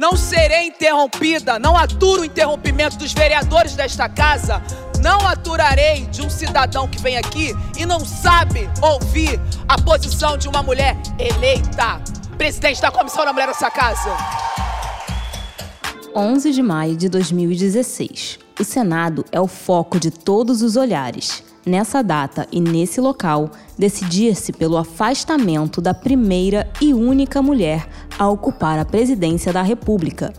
Não serei interrompida, não aturo o interrompimento dos vereadores desta casa. Não aturarei de um cidadão que vem aqui e não sabe ouvir a posição de uma mulher eleita. Presidente da Comissão da Mulher dessa casa. 11 de maio de 2016. O Senado é o foco de todos os olhares. Nessa data e nesse local, decidia-se pelo afastamento da primeira e única mulher a ocupar a presidência da República,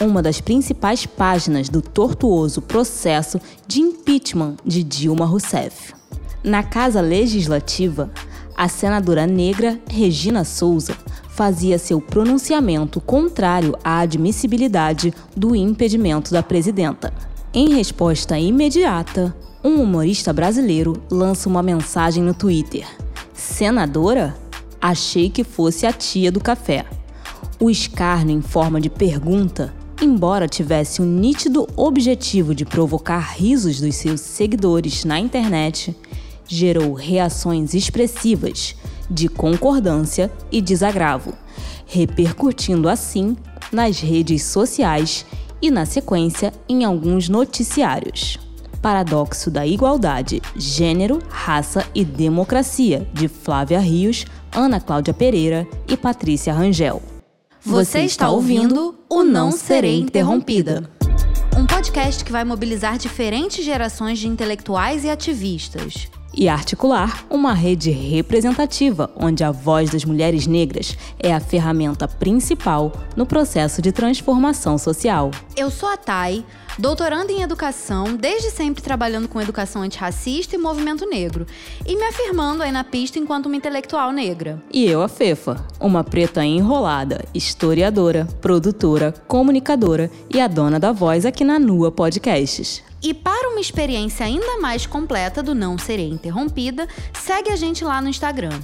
uma das principais páginas do tortuoso processo de impeachment de Dilma Rousseff. Na Casa Legislativa, a senadora negra Regina Souza fazia seu pronunciamento contrário à admissibilidade do impedimento da presidenta. Em resposta imediata, um humorista brasileiro lança uma mensagem no Twitter: Senadora? Achei que fosse a tia do café. O escárnio em forma de pergunta, embora tivesse o um nítido objetivo de provocar risos dos seus seguidores na internet, gerou reações expressivas de concordância e desagravo, repercutindo assim nas redes sociais e, na sequência, em alguns noticiários. Paradoxo da Igualdade, Gênero, Raça e Democracia, de Flávia Rios, Ana Cláudia Pereira e Patrícia Rangel. Você está ouvindo o Não Serei Interrompida. Um podcast que vai mobilizar diferentes gerações de intelectuais e ativistas e articular uma rede representativa onde a voz das mulheres negras é a ferramenta principal no processo de transformação social. Eu sou a Thay, doutoranda em educação, desde sempre trabalhando com educação antirracista e movimento negro, e me afirmando aí na pista enquanto uma intelectual negra. E eu, a Fefa, uma preta enrolada, historiadora, produtora, comunicadora e a dona da voz aqui na Nua Podcasts. E para uma experiência ainda mais completa do Não Serei Interrompida, segue a gente lá no Instagram,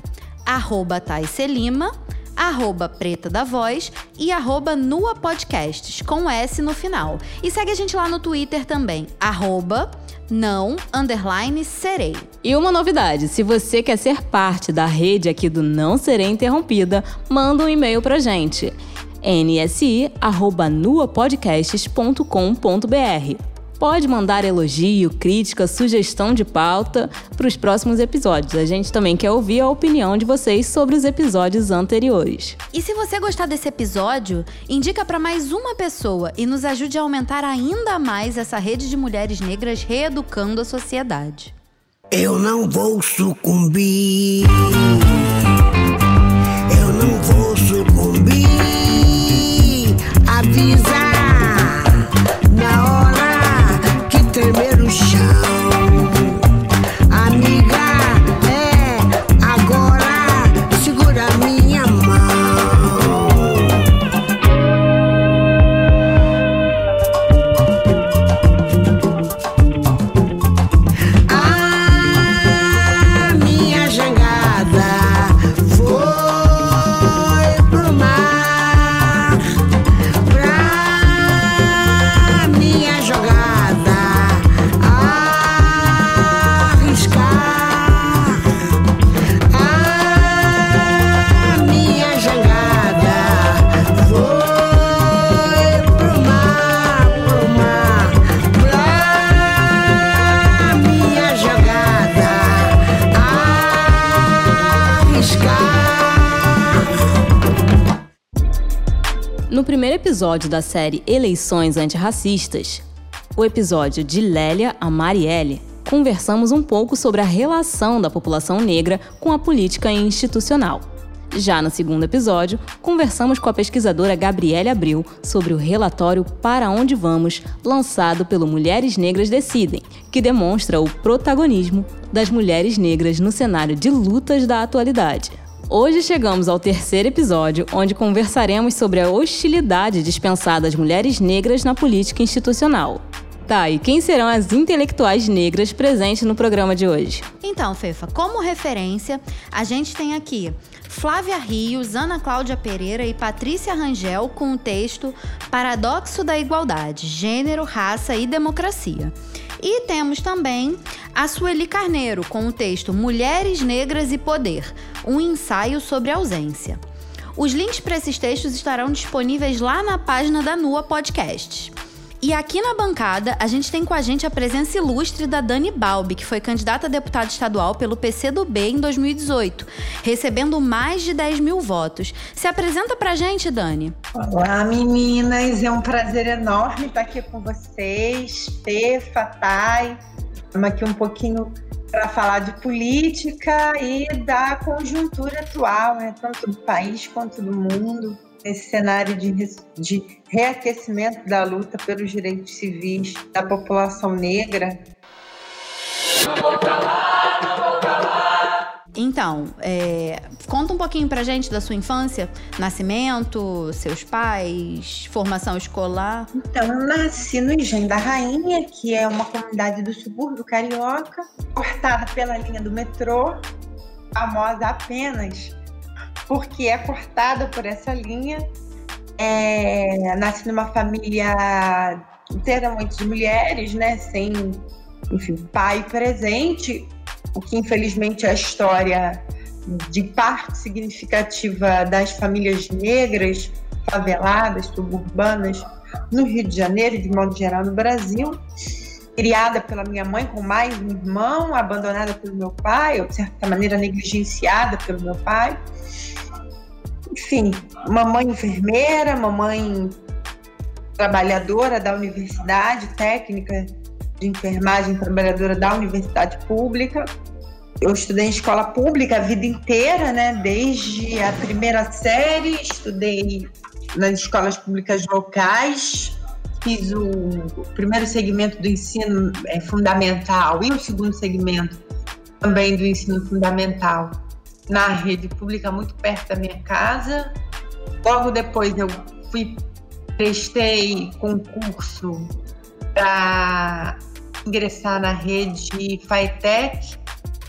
arroba Taicelima, arroba Preta da Voz e arroba Nua Podcasts, com S no final. E segue a gente lá no Twitter também, arroba não, underline, serei. E uma novidade, se você quer ser parte da rede aqui do Não Serei Interrompida, manda um e-mail pra gente nsi@nuapodcasts.com.br pode mandar elogio, crítica, sugestão de pauta para os próximos episódios. A gente também quer ouvir a opinião de vocês sobre os episódios anteriores. E se você gostar desse episódio, indica para mais uma pessoa e nos ajude a aumentar ainda mais essa rede de mulheres negras reeducando a sociedade. Eu não vou sucumbir. Primeiro episódio da série Eleições Antirracistas, o episódio de Lélia a Marielle, conversamos um pouco sobre a relação da população negra com a política institucional. Já no segundo episódio, conversamos com a pesquisadora Gabriele Abril sobre o relatório Para Onde Vamos, lançado pelo Mulheres Negras Decidem, que demonstra o protagonismo das mulheres negras no cenário de lutas da atualidade. Hoje chegamos ao terceiro episódio, onde conversaremos sobre a hostilidade dispensada às mulheres negras na política institucional. Tá, e quem serão as intelectuais negras presentes no programa de hoje? Então, Fefa, como referência, a gente tem aqui Flávia Rios, Ana Cláudia Pereira e Patrícia Rangel com o texto Paradoxo da Igualdade: Gênero, Raça e Democracia. E temos também a Sueli Carneiro com o texto Mulheres Negras e Poder, um ensaio sobre ausência. Os links para esses textos estarão disponíveis lá na página da Nua Podcast. E aqui na bancada, a gente tem com a gente a presença ilustre da Dani Balbi, que foi candidata a deputada estadual pelo PCdoB em 2018, recebendo mais de 10 mil votos. Se apresenta pra gente, Dani. Olá, meninas. É um prazer enorme estar aqui com vocês. Fê, Fatai. Estamos aqui um pouquinho para falar de política e da conjuntura atual, né? tanto do país quanto do mundo nesse cenário de, de reaquecimento da luta pelos direitos civis da população negra. Não vou calar, não vou calar. Então, é, conta um pouquinho pra gente da sua infância, nascimento, seus pais, formação escolar. Então, eu nasci no Engenho da Rainha, que é uma comunidade do subúrbio carioca, cortada pela linha do metrô, famosa apenas porque é cortada por essa linha. É, nasce numa família inteiramente de mulheres, né, sem, enfim, pai presente, o que infelizmente é a história de parte significativa das famílias negras, faveladas, suburbanas, no Rio de Janeiro e de modo geral no Brasil. Criada pela minha mãe com mais um irmão, abandonada pelo meu pai, ou de certa maneira negligenciada pelo meu pai enfim, mamãe enfermeira, mamãe trabalhadora da universidade, técnica de enfermagem, trabalhadora da universidade pública. Eu estudei em escola pública a vida inteira, né? Desde a primeira série, estudei nas escolas públicas locais, fiz o primeiro segmento do ensino é, fundamental e o segundo segmento também do ensino fundamental na rede pública muito perto da minha casa. Logo depois eu fui prestei concurso para ingressar na rede FITEC,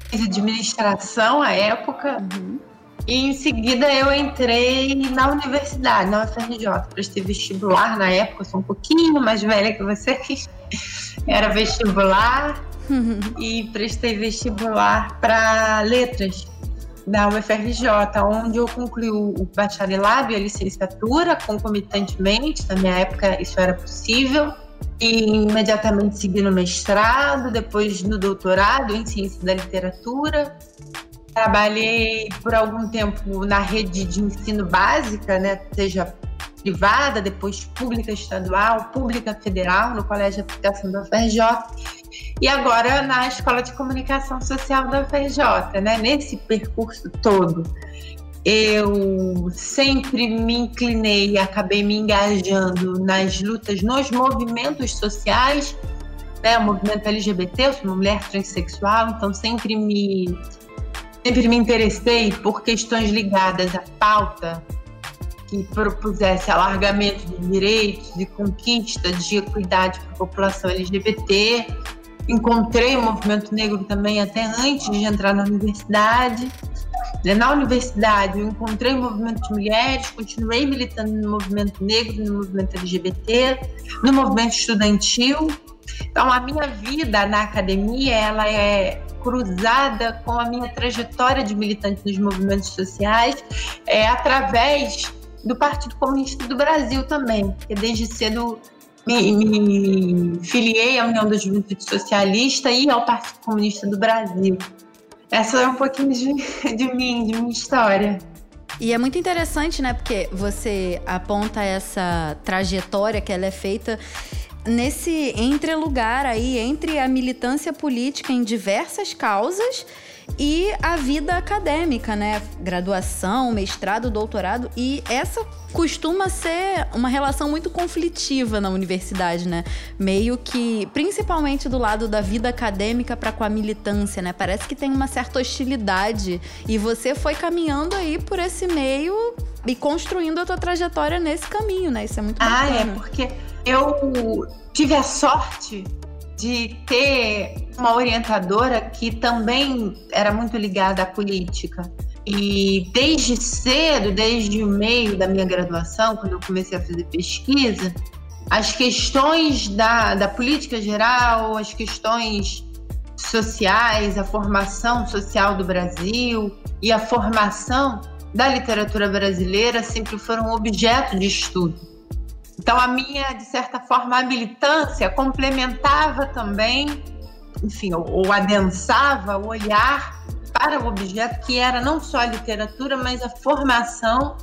fiz administração à época. Uhum. E em seguida eu entrei na universidade, na UFRJ. Prestei vestibular na época, sou um pouquinho mais velha que vocês. Era vestibular uhum. e prestei vestibular para letras da UFRJ, onde eu concluí o bacharelado e a licenciatura concomitantemente, na minha época isso era possível, e imediatamente segui no mestrado, depois no doutorado em ciência da literatura. Trabalhei por algum tempo na rede de ensino básica, né, seja privada, depois pública estadual, pública federal, no Colégio de Aplicação da UFRJ e agora na Escola de Comunicação Social da UFRJ, né? Nesse percurso todo, eu sempre me inclinei acabei me engajando nas lutas, nos movimentos sociais, né? O movimento LGBT, eu sou uma mulher transexual, então sempre me sempre me interessei por questões ligadas à pauta que propusesse alargamento de direitos e conquista de equidade para a população LGBT encontrei o movimento negro também até antes de entrar na universidade. Né, na universidade, eu encontrei o movimento de mulheres, continuei militando no movimento negro, no movimento LGBT, no movimento estudantil. Então, a minha vida na academia, ela é cruzada com a minha trajetória de militante nos movimentos sociais, é, através do Partido Comunista do Brasil também, porque desde cedo me, me filiei à União da Juventude Socialista e ao Partido Comunista do Brasil. Essa é um pouquinho de, de mim, de minha história. E é muito interessante, né? Porque você aponta essa trajetória que ela é feita nesse entrelugar aí entre a militância política em diversas causas e a vida acadêmica, né? Graduação, mestrado, doutorado. E essa costuma ser uma relação muito conflitiva na universidade, né? Meio que, principalmente do lado da vida acadêmica para com a militância, né? Parece que tem uma certa hostilidade. E você foi caminhando aí por esse meio e construindo a tua trajetória nesse caminho, né? Isso é muito bacana. Ah, é, porque eu tive a sorte de ter uma orientadora que também era muito ligada à política. E desde cedo, desde o meio da minha graduação, quando eu comecei a fazer pesquisa, as questões da, da política geral, as questões sociais, a formação social do Brasil e a formação da literatura brasileira sempre foram objeto de estudo. Então, a minha, de certa forma, a militância complementava também, enfim, ou, ou adensava o olhar para o objeto que era não só a literatura, mas a formação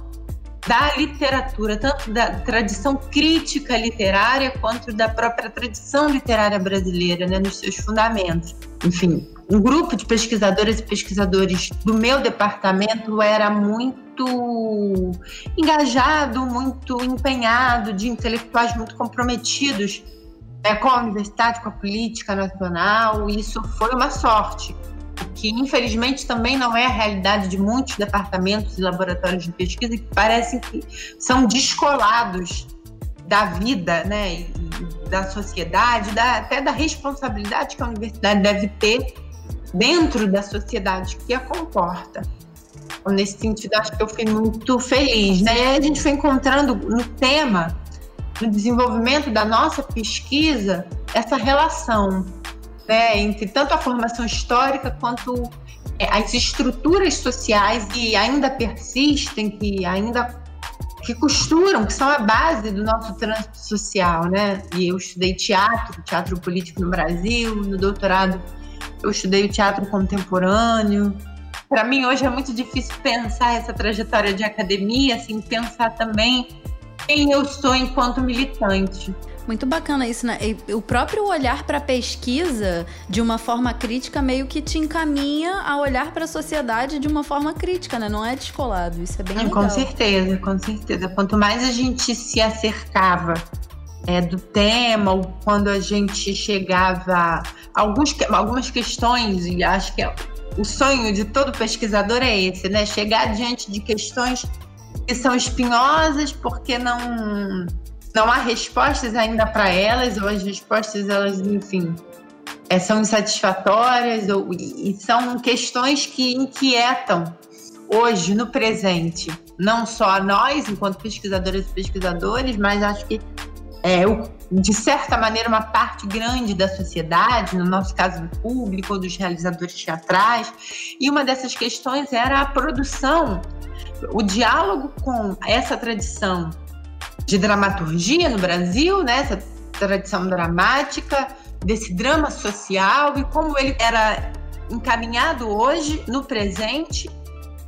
da literatura, tanto da tradição crítica literária quanto da própria tradição literária brasileira, né, nos seus fundamentos. Enfim, um grupo de pesquisadoras e pesquisadores do meu departamento era muito engajado, muito empenhado, de intelectuais muito comprometidos né, com a universidade, com a política nacional. Isso foi uma sorte que infelizmente também não é a realidade de muitos departamentos e laboratórios de pesquisa que parecem que são descolados da vida, né, da sociedade, da, até da responsabilidade que a universidade deve ter dentro da sociedade que a comporta. Então, nesse sentido, acho que eu fui muito feliz, né? E aí a gente foi encontrando no tema, no desenvolvimento da nossa pesquisa, essa relação né, entre tanto a formação histórica quanto é, as estruturas sociais que ainda persistem, que ainda que costuram, que são a base do nosso trânsito social, né? E eu estudei teatro, teatro político no Brasil, no doutorado eu estudei o teatro contemporâneo. Para mim hoje é muito difícil pensar essa trajetória de academia, assim, pensar também quem eu sou enquanto militante. Muito bacana isso, né? O próprio olhar para a pesquisa de uma forma crítica meio que te encaminha a olhar para a sociedade de uma forma crítica, né? Não é descolado. Isso é bem legal. Com certeza, com certeza. Quanto mais a gente se acercava é, do tema, ou quando a gente chegava alguns, algumas questões, e acho que é, o sonho de todo pesquisador é esse, né? Chegar diante de questões que são espinhosas porque não não há respostas ainda para elas, ou as respostas, elas, enfim, é, são insatisfatórias, ou, e, são questões que inquietam hoje, no presente, não só nós, enquanto pesquisadoras e pesquisadores, mas acho que, é, de certa maneira, uma parte grande da sociedade, no nosso caso do público ou dos realizadores teatrais, e uma dessas questões era a produção, o diálogo com essa tradição de dramaturgia no Brasil, né? essa tradição dramática, desse drama social e como ele era encaminhado hoje, no presente,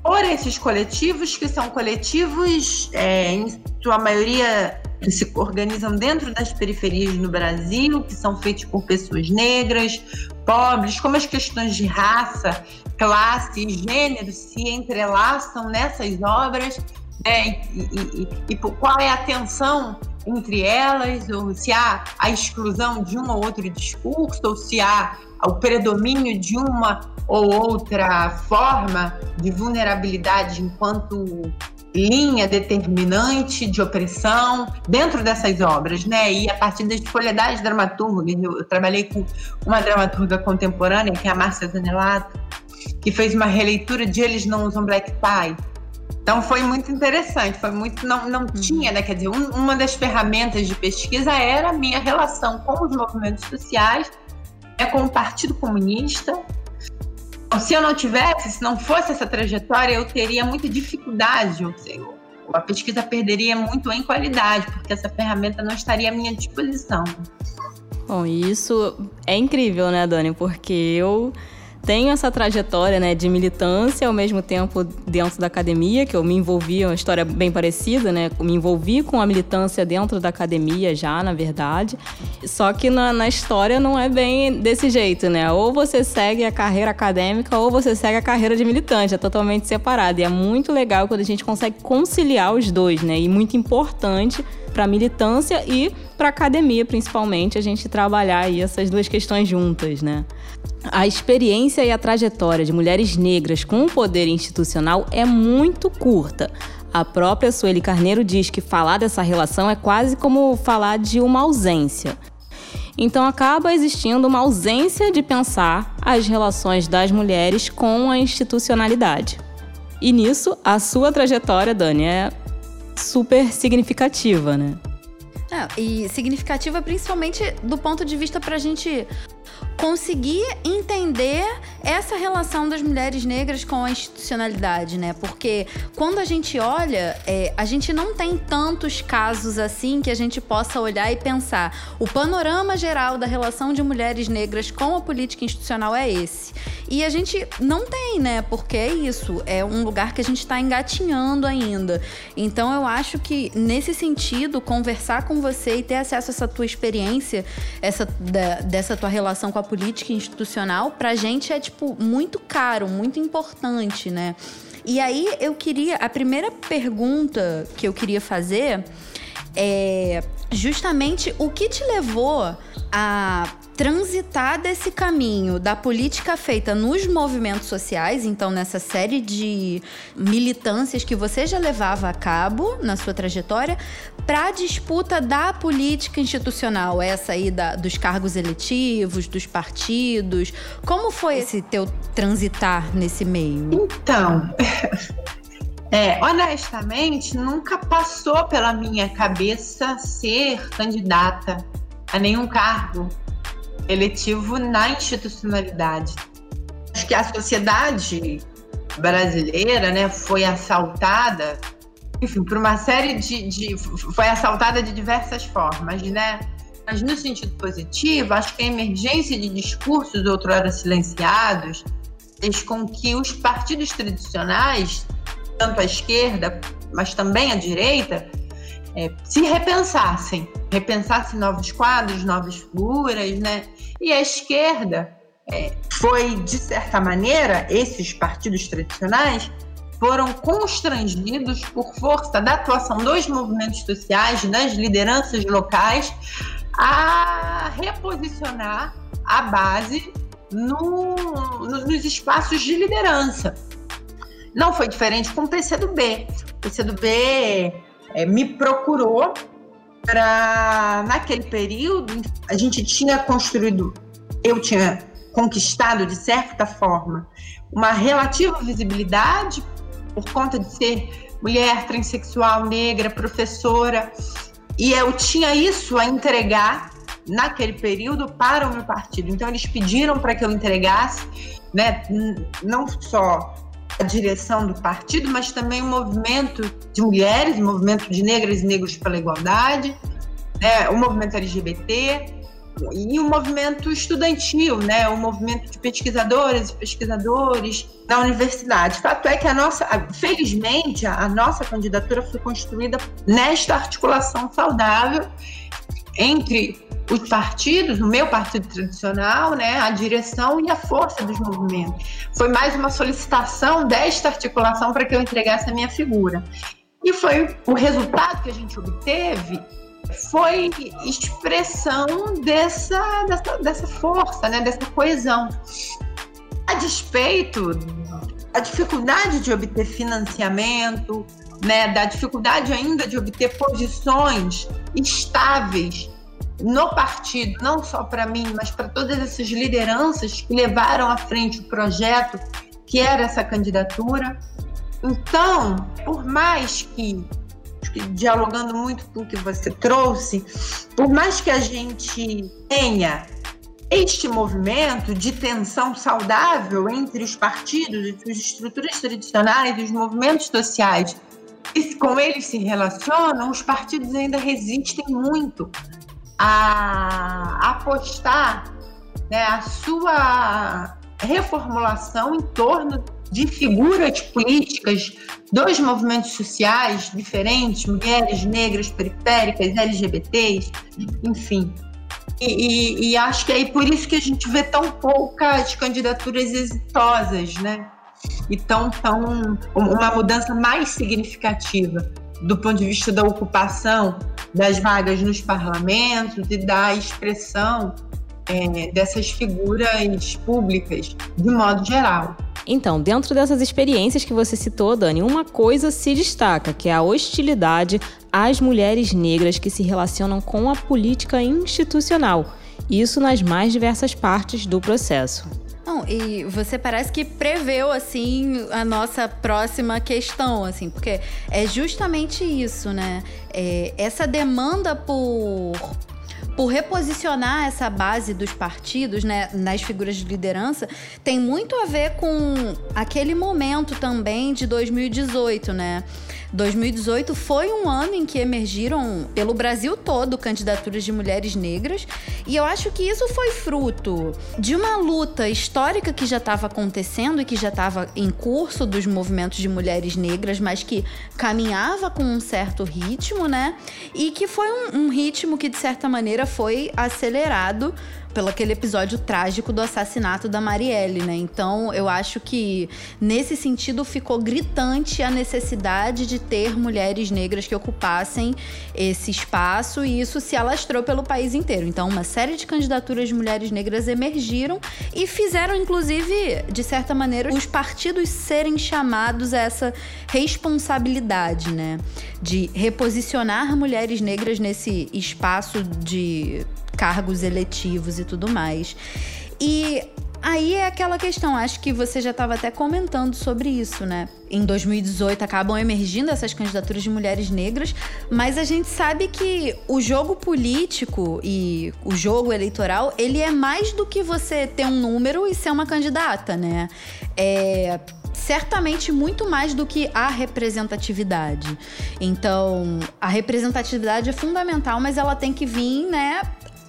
por esses coletivos, que são coletivos, é, em sua maioria, que se organizam dentro das periferias no Brasil, que são feitos por pessoas negras, pobres, como as questões de raça, classe e gênero se entrelaçam nessas obras né? E, e, e, qual é a tensão entre elas, ou se há a exclusão de um ou outro discurso, ou se há o predomínio de uma ou outra forma de vulnerabilidade enquanto linha determinante de opressão dentro dessas obras, né? E a partir das folhedades dramaturgas, eu, trabalhei com uma dramaturga contemporânea, que é a Márcia Zanelato, que fez uma releitura de Eles Não Usam Black Tie, então foi muito interessante, foi muito não, não uhum. tinha, né? Quer dizer, um, uma das ferramentas de pesquisa era a minha relação com os movimentos sociais, é com o Partido Comunista. Então, se eu não tivesse, se não fosse essa trajetória, eu teria muita dificuldade, ou seja, a pesquisa perderia muito em qualidade, porque essa ferramenta não estaria à minha disposição. Bom, isso é incrível, né, Dani? Porque eu tenho essa trajetória né, de militância ao mesmo tempo dentro da academia, que eu me envolvi, é uma história bem parecida, né? Me envolvi com a militância dentro da academia já, na verdade. Só que na, na história não é bem desse jeito, né? Ou você segue a carreira acadêmica ou você segue a carreira de militante, é totalmente separado. E é muito legal quando a gente consegue conciliar os dois, né? E muito importante para militância e para academia, principalmente, a gente trabalhar aí essas duas questões juntas, né? A experiência e a trajetória de mulheres negras com o poder institucional é muito curta. A própria Sueli Carneiro diz que falar dessa relação é quase como falar de uma ausência. Então acaba existindo uma ausência de pensar as relações das mulheres com a institucionalidade. E nisso, a sua trajetória, Dani, é super significativa, né? É, e significativa principalmente do ponto de vista para a gente conseguir entender essa relação das mulheres negras com a institucionalidade, né? Porque quando a gente olha, é, a gente não tem tantos casos assim que a gente possa olhar e pensar. O panorama geral da relação de mulheres negras com a política institucional é esse. E a gente não tem, né? Porque é isso, é um lugar que a gente está engatinhando ainda. Então eu acho que nesse sentido, conversar com você e ter acesso a essa tua experiência, essa da, dessa tua relação com a política institucional, pra gente é tipo muito caro, muito importante, né? E aí eu queria, a primeira pergunta que eu queria fazer é justamente o que te levou a transitar desse caminho da política feita nos movimentos sociais, então nessa série de militâncias que você já levava a cabo na sua trajetória, para a disputa da política institucional, essa aí da, dos cargos eletivos, dos partidos. Como foi esse teu transitar nesse meio? Então, É, honestamente, nunca passou pela minha cabeça ser candidata a nenhum cargo eletivo na institucionalidade. Acho que a sociedade brasileira né, foi assaltada, enfim, por uma série de, de. foi assaltada de diversas formas, né? Mas no sentido positivo, acho que a emergência de discursos outrora silenciados fez com que os partidos tradicionais, tanto a esquerda, mas também a direita, é, se repensassem, repensassem novos quadros, novas figuras, né? E a esquerda é, foi, de certa maneira, esses partidos tradicionais foram constrangidos por força da atuação dos movimentos sociais, das lideranças locais, a reposicionar a base no, no, nos espaços de liderança. Não foi diferente com o PCdoB. O PCdoB é, me procurou para naquele período a gente tinha construído, eu tinha conquistado de certa forma uma relativa visibilidade por conta de ser mulher, transexual, negra, professora, e eu tinha isso a entregar naquele período para o meu partido. Então eles pediram para que eu entregasse, né, não só a direção do partido, mas também o movimento de mulheres, o movimento de negras e negros pela igualdade, né, o movimento LGBT e o movimento estudantil, né, o movimento de pesquisadoras e pesquisadores da universidade. Fato é que a nossa, felizmente, a nossa candidatura foi construída nesta articulação saudável entre os partidos, o meu partido tradicional, né, a direção e a força dos movimentos. Foi mais uma solicitação desta articulação para que eu entregasse a minha figura. E foi o resultado que a gente obteve foi expressão dessa, dessa, dessa força, né, dessa coesão. A despeito da dificuldade de obter financiamento, né, da dificuldade ainda de obter posições estáveis no partido, não só para mim, mas para todas essas lideranças que levaram à frente o projeto que era essa candidatura. Então, por mais que, dialogando muito com o que você trouxe, por mais que a gente tenha este movimento de tensão saudável entre os partidos, as estruturas tradicionais os movimentos sociais, com eles se relacionam, os partidos ainda resistem muito a apostar né, a sua reformulação em torno de figuras políticas dos movimentos sociais diferentes, mulheres, negras, periféricas, LGBTs, enfim. E, e, e, acho que é por isso que a gente vê tão poucas candidaturas exitosas, né? E tão, tão uma mudança mais significativa do ponto de vista da ocupação das vagas nos parlamentos e da expressão é, dessas figuras públicas de modo geral. Então, dentro dessas experiências que você citou, Dani, uma coisa se destaca, que é a hostilidade às mulheres negras que se relacionam com a política institucional. Isso nas mais diversas partes do processo. Não, e você parece que preveu, assim, a nossa próxima questão, assim, porque é justamente isso, né? É, essa demanda por por reposicionar essa base dos partidos, né, nas figuras de liderança, tem muito a ver com aquele momento também de 2018, né? 2018 foi um ano em que emergiram pelo Brasil todo candidaturas de mulheres negras, e eu acho que isso foi fruto de uma luta histórica que já estava acontecendo e que já estava em curso dos movimentos de mulheres negras, mas que caminhava com um certo ritmo, né? E que foi um, um ritmo que, de certa maneira, foi acelerado pelo aquele episódio trágico do assassinato da Marielle, né? Então, eu acho que nesse sentido ficou gritante a necessidade de ter mulheres negras que ocupassem esse espaço e isso se alastrou pelo país inteiro. Então, uma série de candidaturas de mulheres negras emergiram e fizeram inclusive, de certa maneira, os partidos serem chamados a essa responsabilidade, né? De reposicionar mulheres negras nesse espaço de cargos eletivos e tudo mais. E Aí é aquela questão, acho que você já estava até comentando sobre isso, né? Em 2018 acabam emergindo essas candidaturas de mulheres negras, mas a gente sabe que o jogo político e o jogo eleitoral, ele é mais do que você ter um número e ser uma candidata, né? É certamente muito mais do que a representatividade. Então, a representatividade é fundamental, mas ela tem que vir, né,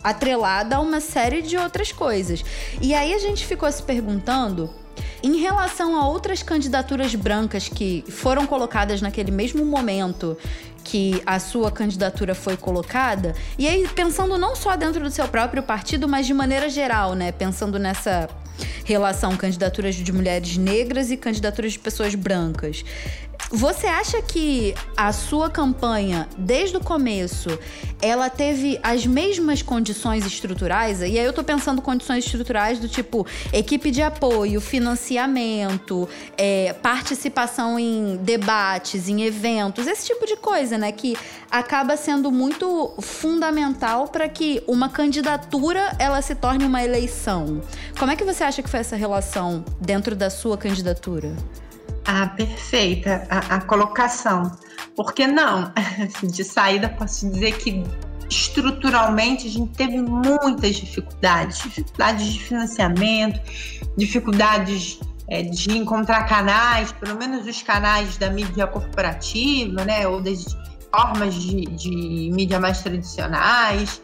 atrelada a uma série de outras coisas. E aí a gente ficou se perguntando em relação a outras candidaturas brancas que foram colocadas naquele mesmo momento que a sua candidatura foi colocada, e aí pensando não só dentro do seu próprio partido, mas de maneira geral, né? Pensando nessa relação candidaturas de mulheres negras e candidaturas de pessoas brancas. Você acha que a sua campanha, desde o começo, ela teve as mesmas condições estruturais? E aí eu tô pensando condições estruturais do tipo equipe de apoio, financiamento, é, participação em debates, em eventos, esse tipo de coisa, né? Que acaba sendo muito fundamental para que uma candidatura ela se torne uma eleição. Como é que você acha que foi essa relação dentro da sua candidatura? Ah, perfeita a, a colocação. Porque não? De saída, posso dizer que estruturalmente a gente teve muitas dificuldades dificuldades de financiamento, dificuldades é, de encontrar canais, pelo menos os canais da mídia corporativa, né, ou das formas de, de mídia mais tradicionais.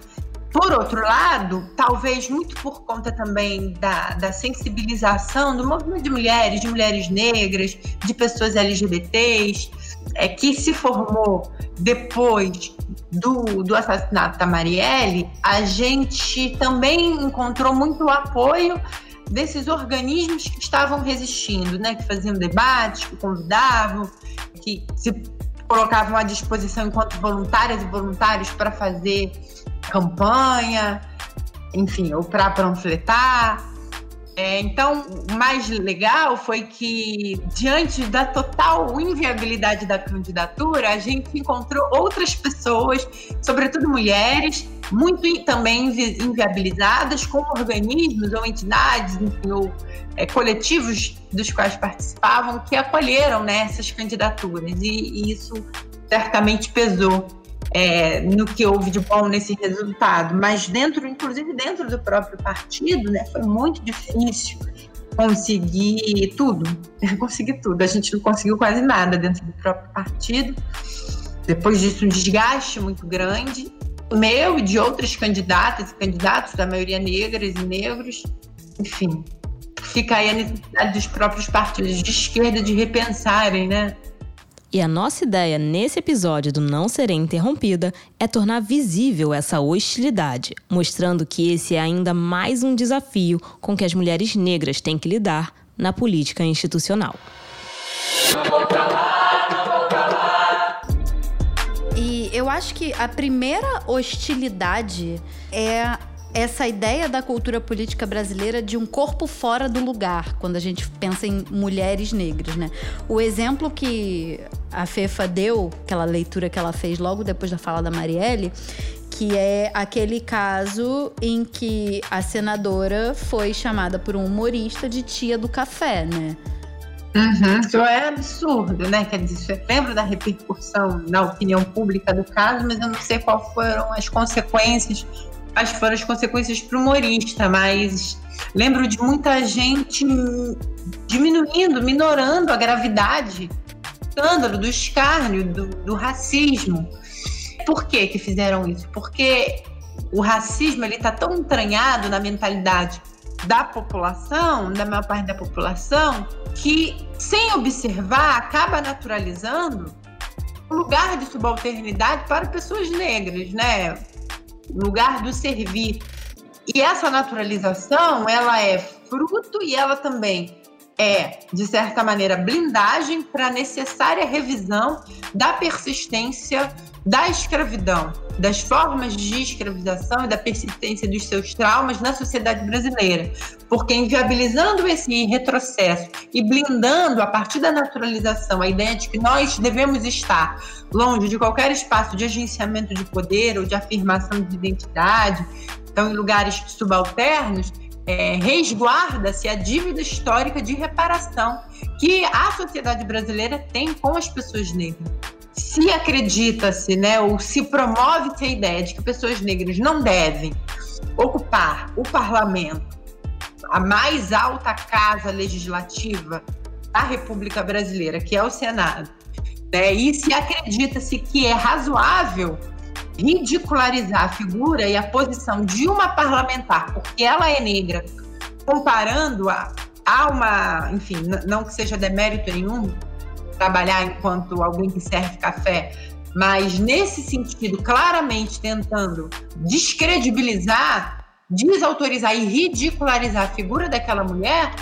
Por outro lado, talvez muito por conta também da, da sensibilização do movimento de mulheres, de mulheres negras, de pessoas LGBTs, é, que se formou depois do, do assassinato da Marielle, a gente também encontrou muito apoio desses organismos que estavam resistindo, né, que faziam debates, que convidavam, que se colocavam à disposição enquanto voluntárias e voluntários para fazer campanha, enfim, ou para panfletar. É, então, o mais legal foi que, diante da total inviabilidade da candidatura, a gente encontrou outras pessoas, sobretudo mulheres, muito também inviabilizadas, com organismos ou entidades, enfim, ou é, coletivos dos quais participavam, que acolheram né, essas candidaturas. E, e isso certamente pesou é, no que houve de bom nesse resultado, mas dentro, inclusive dentro do próprio partido, né, foi muito difícil conseguir tudo, conseguir tudo. A gente não conseguiu quase nada dentro do próprio partido. Depois disso, um desgaste muito grande, meu e de outros candidatas e candidatos, da maioria negras e negros, enfim. Fica aí a necessidade dos próprios partidos de esquerda de repensarem, né? E a nossa ideia nesse episódio do Não Serei Interrompida é tornar visível essa hostilidade, mostrando que esse é ainda mais um desafio com que as mulheres negras têm que lidar na política institucional. E eu acho que a primeira hostilidade é essa ideia da cultura política brasileira de um corpo fora do lugar, quando a gente pensa em mulheres negras, né? O exemplo que a Fefa deu, aquela leitura que ela fez logo depois da fala da Marielle, que é aquele caso em que a senadora foi chamada por um humorista de tia do café, né? Uhum. Isso é absurdo, né? Quer dizer, lembro da repercussão na opinião pública do caso, mas eu não sei quais foram as consequências as consequências para o humorista, mas lembro de muita gente diminuindo, minorando a gravidade do escândalo, do escárnio, do, do racismo. Por que que fizeram isso? Porque o racismo ele está tão entranhado na mentalidade da população, da maior parte da população, que sem observar acaba naturalizando o lugar de subalternidade para pessoas negras, né? Lugar do servir. E essa naturalização, ela é fruto e ela também é, de certa maneira, blindagem para a necessária revisão da persistência da escravidão, das formas de escravização e da persistência dos seus traumas na sociedade brasileira. Porque inviabilizando esse retrocesso e blindando a partir da naturalização a ideia de que nós devemos estar longe de qualquer espaço de agenciamento de poder ou de afirmação de identidade, então em lugares subalternos, é, resguarda-se a dívida histórica de reparação que a sociedade brasileira tem com as pessoas negras se acredita-se, né, ou se promove-se a ideia de que pessoas negras não devem ocupar o parlamento, a mais alta casa legislativa da República Brasileira, que é o Senado, né, e se acredita-se que é razoável ridicularizar a figura e a posição de uma parlamentar, porque ela é negra, comparando a, a uma, enfim, não que seja demérito nenhum, trabalhar enquanto alguém que serve café, mas nesse sentido, claramente tentando descredibilizar, desautorizar e ridicularizar a figura daquela mulher,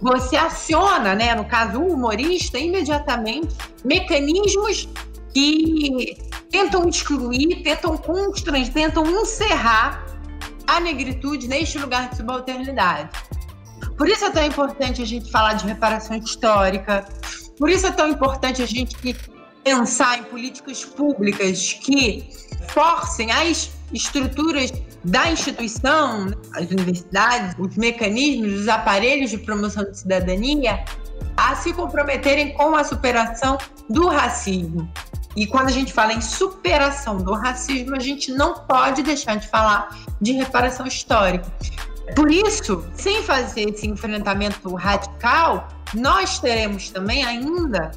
você aciona, né, no caso o humorista, imediatamente mecanismos que tentam excluir, tentam constranger, tentam encerrar a negritude neste lugar de subalternidade. Por isso é tão importante a gente falar de reparação histórica, por isso é tão importante a gente pensar em políticas públicas que forcem as estruturas da instituição, as universidades, os mecanismos, os aparelhos de promoção de cidadania a se comprometerem com a superação do racismo. E quando a gente fala em superação do racismo, a gente não pode deixar de falar de reparação histórica. Por isso, sem fazer esse enfrentamento radical, nós teremos também ainda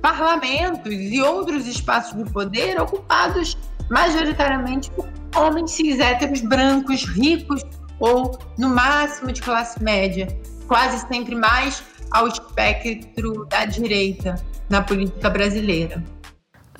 parlamentos e outros espaços de poder ocupados majoritariamente por homens cis héteros brancos, ricos ou, no máximo, de classe média, quase sempre mais ao espectro da direita na política brasileira.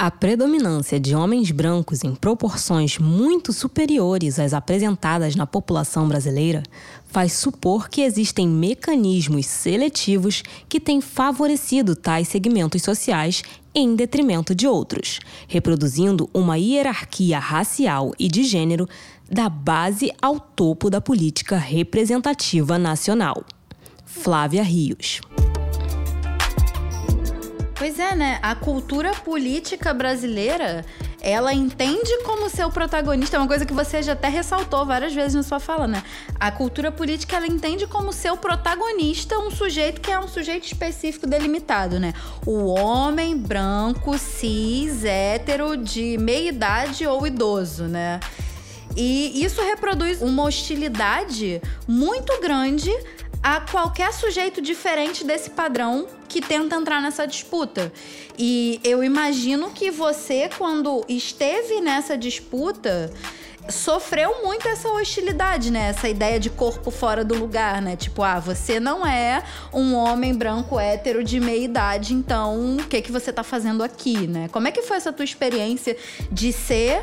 A predominância de homens brancos em proporções muito superiores às apresentadas na população brasileira faz supor que existem mecanismos seletivos que têm favorecido tais segmentos sociais em detrimento de outros, reproduzindo uma hierarquia racial e de gênero da base ao topo da política representativa nacional. Flávia Rios. Pois é, né? A cultura política brasileira, ela entende como ser o protagonista, é uma coisa que você já até ressaltou várias vezes na sua fala, né? A cultura política, ela entende como ser o protagonista um sujeito que é um sujeito específico delimitado, né? O homem branco, cis, hétero, de meia idade ou idoso, né? E isso reproduz uma hostilidade muito grande a qualquer sujeito diferente desse padrão que tenta entrar nessa disputa. E eu imagino que você, quando esteve nessa disputa, sofreu muito essa hostilidade, né? Essa ideia de corpo fora do lugar, né? Tipo, ah, você não é um homem branco hétero de meia idade, então o que que você tá fazendo aqui, né? Como é que foi essa tua experiência de ser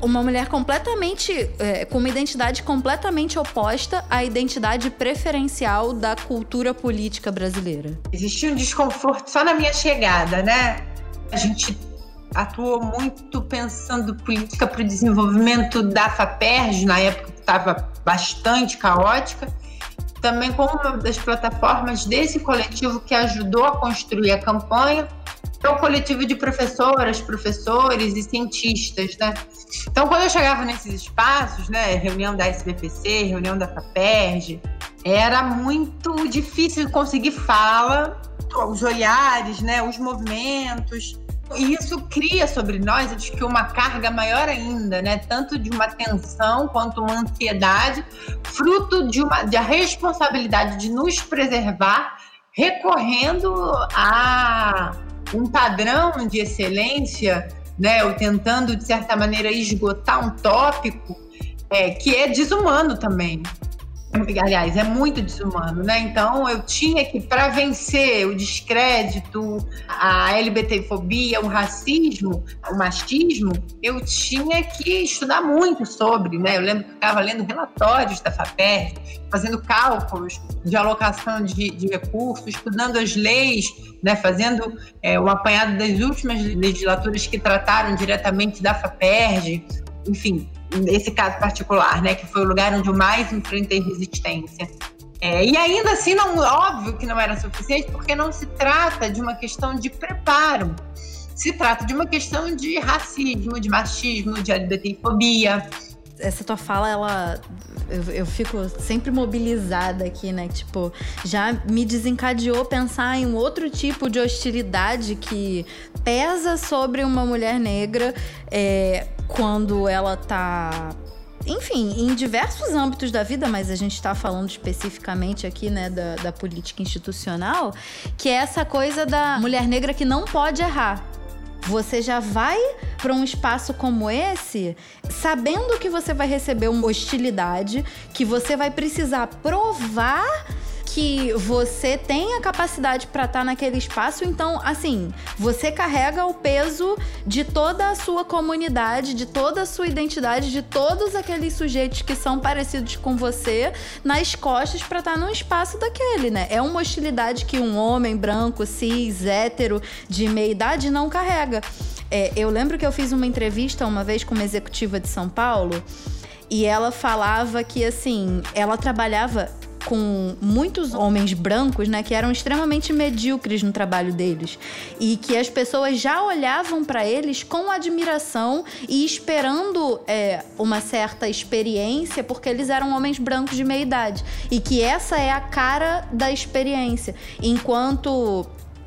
uma mulher completamente é, com uma identidade completamente oposta à identidade preferencial da cultura política brasileira? Existia um desconforto só na minha chegada, né? A gente atuou muito pensando política para o desenvolvimento da FAPERJ, na época que estava bastante caótica, também como uma das plataformas desse coletivo que ajudou a construir a campanha, é o coletivo de professoras, professores e cientistas, né? Então, quando eu chegava nesses espaços, né, reunião da SBPC, reunião da FAPERJ, era muito difícil conseguir fala, os olhares, né, os movimentos, E isso cria sobre nós, acho que uma carga maior ainda, né? Tanto de uma tensão quanto uma ansiedade, fruto de uma de a responsabilidade de nos preservar, recorrendo a um padrão de excelência, né? Ou tentando de certa maneira esgotar um tópico é, que é desumano também aliás, é muito desumano, né? Então eu tinha que, para vencer o descrédito, a LGBTfobia, o racismo, o machismo, eu tinha que estudar muito sobre, né? Eu lembro que eu estava lendo relatórios da FAPERJ, fazendo cálculos de alocação de, de recursos, estudando as leis, né? Fazendo é, o apanhado das últimas legislaturas que trataram diretamente da FAPERJ, enfim, nesse caso particular, né, que foi o lugar onde eu mais enfrentei resistência. É, e ainda assim, não, óbvio que não era suficiente, porque não se trata de uma questão de preparo. Se trata de uma questão de racismo, de machismo, de LGBTfobia. Essa tua fala, ela. Eu, eu fico sempre mobilizada aqui, né? Tipo, já me desencadeou pensar em um outro tipo de hostilidade que pesa sobre uma mulher negra. É, quando ela tá enfim, em diversos âmbitos da vida, mas a gente está falando especificamente aqui, né, da, da, política institucional, que é essa coisa da mulher negra que não pode errar. Você já vai para um espaço como esse sabendo que você vai receber uma hostilidade, que você vai precisar provar que você tem a capacidade para estar tá naquele espaço, então, assim, você carrega o peso de toda a sua comunidade, de toda a sua identidade, de todos aqueles sujeitos que são parecidos com você nas costas para estar tá num espaço daquele, né? É uma hostilidade que um homem branco, cis, hétero, de meia idade não carrega. É, eu lembro que eu fiz uma entrevista uma vez com uma executiva de São Paulo e ela falava que assim, ela trabalhava com muitos homens brancos, né, que eram extremamente medíocres no trabalho deles. E que as pessoas já olhavam para eles com admiração e esperando é, uma certa experiência porque eles eram homens brancos de meia idade. E que essa é a cara da experiência, enquanto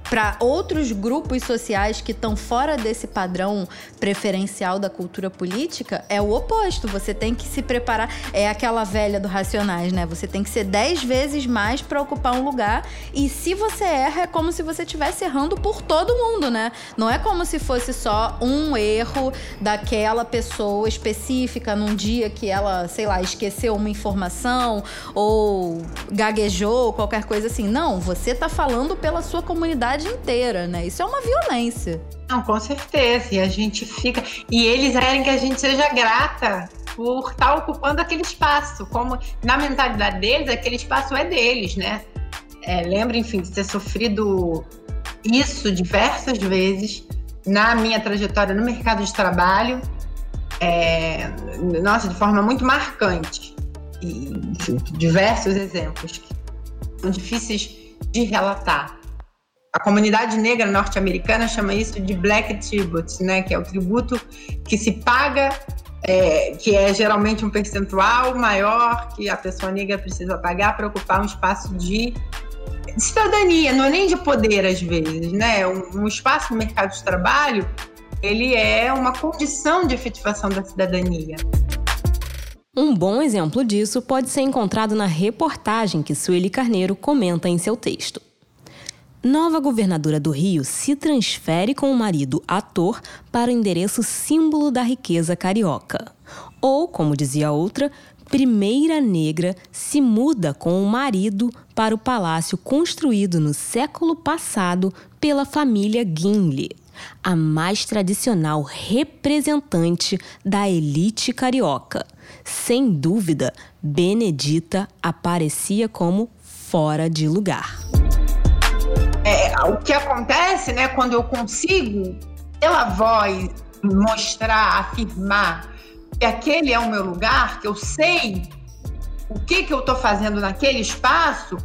para outros grupos sociais que estão fora desse padrão preferencial da cultura política, é o oposto. Você tem que se preparar. É aquela velha do Racionais, né? Você tem que ser dez vezes mais para ocupar um lugar. E se você erra, é como se você estivesse errando por todo mundo, né? Não é como se fosse só um erro daquela pessoa específica num dia que ela, sei lá, esqueceu uma informação ou gaguejou, qualquer coisa assim. Não, você tá falando pela sua comunidade cidade inteira, né? Isso é uma violência. Não, com certeza. E a gente fica. E eles querem que a gente seja grata por estar tá ocupando aquele espaço. Como na mentalidade deles, aquele espaço é deles, né? É, lembro, enfim, de ter sofrido isso diversas vezes na minha trajetória no mercado de trabalho. É, nossa, de forma muito marcante. E diversos exemplos que são difíceis de relatar. A comunidade negra norte-americana chama isso de black tribute, né? Que é o tributo que se paga, é, que é geralmente um percentual maior que a pessoa negra precisa pagar para ocupar um espaço de cidadania, não é nem de poder às vezes, né? Um, espaço no mercado de trabalho, ele é uma condição de efetivação da cidadania. Um bom exemplo disso pode ser encontrado na reportagem que Sueli Carneiro comenta em seu texto. Nova governadora do Rio se transfere com o marido ator para o endereço símbolo da riqueza carioca. Ou, como dizia outra, primeira negra se muda com o marido para o palácio construído no século passado pela família Guinle, a mais tradicional representante da elite carioca. Sem dúvida, Benedita aparecia como fora de lugar é, o que acontece, né, quando eu consigo, pela voz, mostrar, afirmar que aquele é o meu lugar, que eu sei o que, que eu estou fazendo naquele espaço,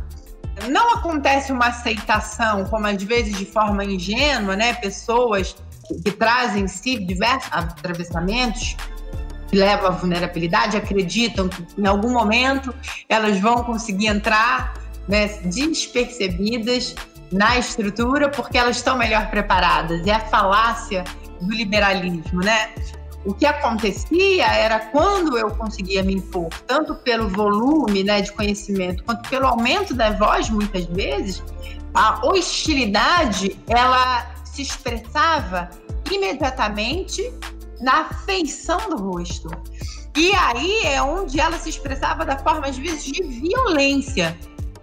não acontece uma aceitação, como às vezes de forma ingênua, né? Pessoas que, trazem em si diversos atravessamentos que levam à vulnerabilidade, acreditam que em algum momento elas vão conseguir entrar né, despercebidas na estrutura porque elas estão melhor preparadas. É a falácia do liberalismo, né? O que acontecia era quando eu conseguia me impor, tanto pelo volume né, de conhecimento, quanto pelo aumento da voz, muitas vezes, a hostilidade ela se expressava imediatamente na feição do rosto. E aí é onde ela se expressava da forma, às vezes, de violência.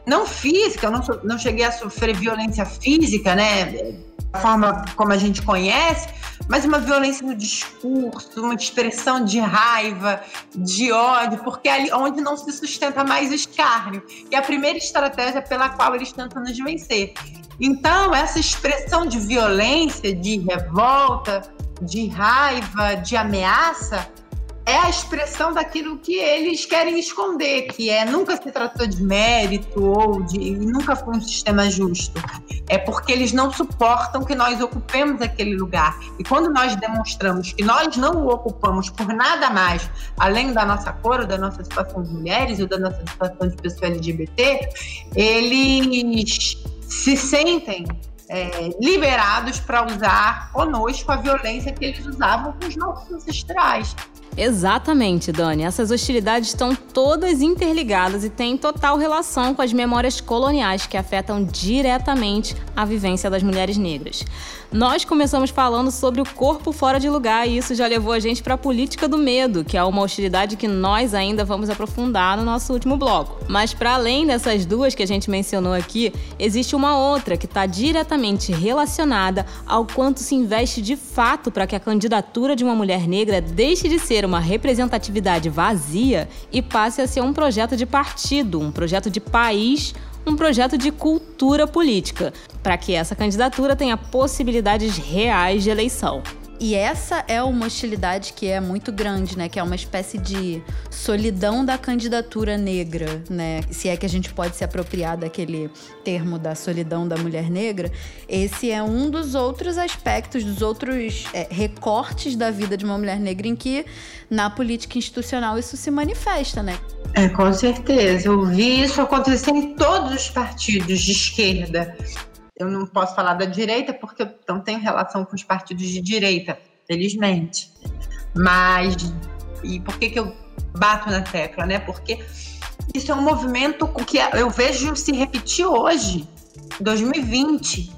Não física, eu não, não cheguei a sofrer violência física, né? Da forma como a gente conhece, mas uma violência no discurso, uma expressão de raiva, de ódio, porque é ali onde não se sustenta mais o escárnio. E a primeira estratégia pela qual eles tentam nos vencer. Então, essa expressão de violência, de revolta, de raiva, de ameaça, é a expressão daquilo que eles querem esconder, que é nunca se tratou de mérito ou de nunca foi um sistema justo. É porque eles não suportam que nós ocupemos aquele lugar. E quando nós demonstramos que nós não o ocupamos por nada mais, além da nossa cor, ou da nossa situação de mulheres, ou da nossa situação de pessoa LGBT, eles se sentem é, liberados para usar conosco a violência que eles usavam com os nossos ancestrais. Exatamente, Dani. Essas hostilidades estão todas interligadas e têm total relação com as memórias coloniais que afetam diretamente a vivência das mulheres negras. Nós começamos falando sobre o corpo fora de lugar e isso já levou a gente para a política do medo, que é uma hostilidade que nós ainda vamos aprofundar no nosso último bloco. Mas para além dessas duas que a gente mencionou aqui, existe uma outra que está diretamente relacionada ao quanto se investe de fato para que a candidatura de uma mulher negra deixe de ser uma representatividade vazia e passe a ser um projeto de partido, um projeto de país um projeto de cultura política, para que essa candidatura tenha possibilidades reais de eleição. E essa é uma hostilidade que é muito grande, né? Que é uma espécie de solidão da candidatura negra, né? Se é que a gente pode se apropriar daquele termo da solidão da mulher negra. Esse é um dos outros aspectos, dos outros é, recortes da vida de uma mulher negra em que na política institucional isso se manifesta, né? É, com certeza. Eu vi isso acontecer em todos os partidos de esquerda eu não posso falar da direita porque eu não tenho relação com os partidos de direita, felizmente. Mas e por que, que eu bato na tecla, né? Porque isso é um movimento que eu vejo se repetir hoje, 2020.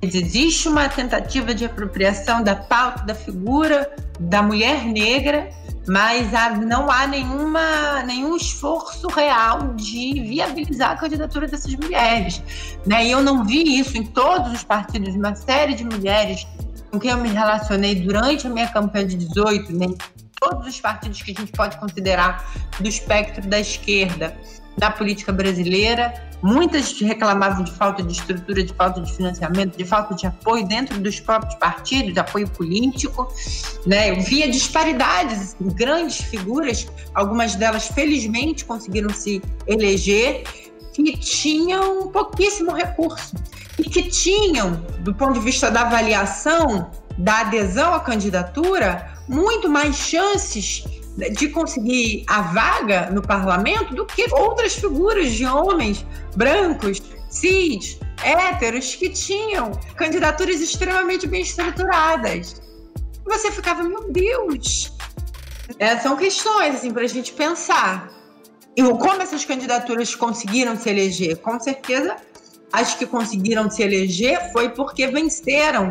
Existe uma tentativa de apropriação da pauta, da figura da mulher negra mas há, não há nenhuma, nenhum esforço real de viabilizar a candidatura dessas mulheres. Né? E eu não vi isso em todos os partidos, uma série de mulheres com quem eu me relacionei durante a minha campanha de 18, nem todos os partidos que a gente pode considerar do espectro da esquerda da política brasileira. Muitas reclamavam de falta de estrutura, de falta de financiamento, de falta de apoio dentro dos próprios partidos, de apoio político. Né? Eu via disparidades, grandes figuras, algumas delas felizmente conseguiram se eleger, que tinham pouquíssimo recurso e que tinham, do ponto de vista da avaliação da adesão à candidatura, muito mais chances de conseguir a vaga no parlamento do que outras figuras de homens brancos, cis, héteros que tinham candidaturas extremamente bem estruturadas. Você ficava, meu Deus! É, são questões assim, para a gente pensar. E como essas candidaturas conseguiram se eleger? Com certeza, as que conseguiram se eleger foi porque venceram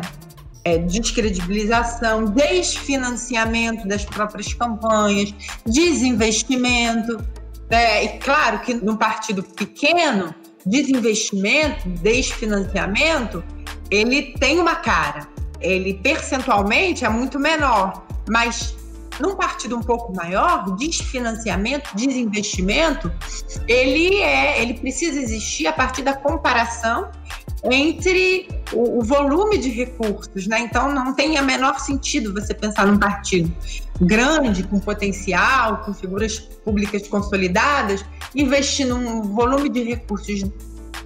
é, descredibilização, desfinanciamento das próprias campanhas, desinvestimento. É, e claro que num partido pequeno, desinvestimento, desfinanciamento, ele tem uma cara. Ele percentualmente é muito menor, mas num partido um pouco maior, desfinanciamento, desinvestimento, ele é, ele precisa existir a partir da comparação entre o, o, volume de recursos, né? Então não tem a menor sentido você pensar num partido grande, com potencial, com figuras públicas consolidadas, investir num volume de recursos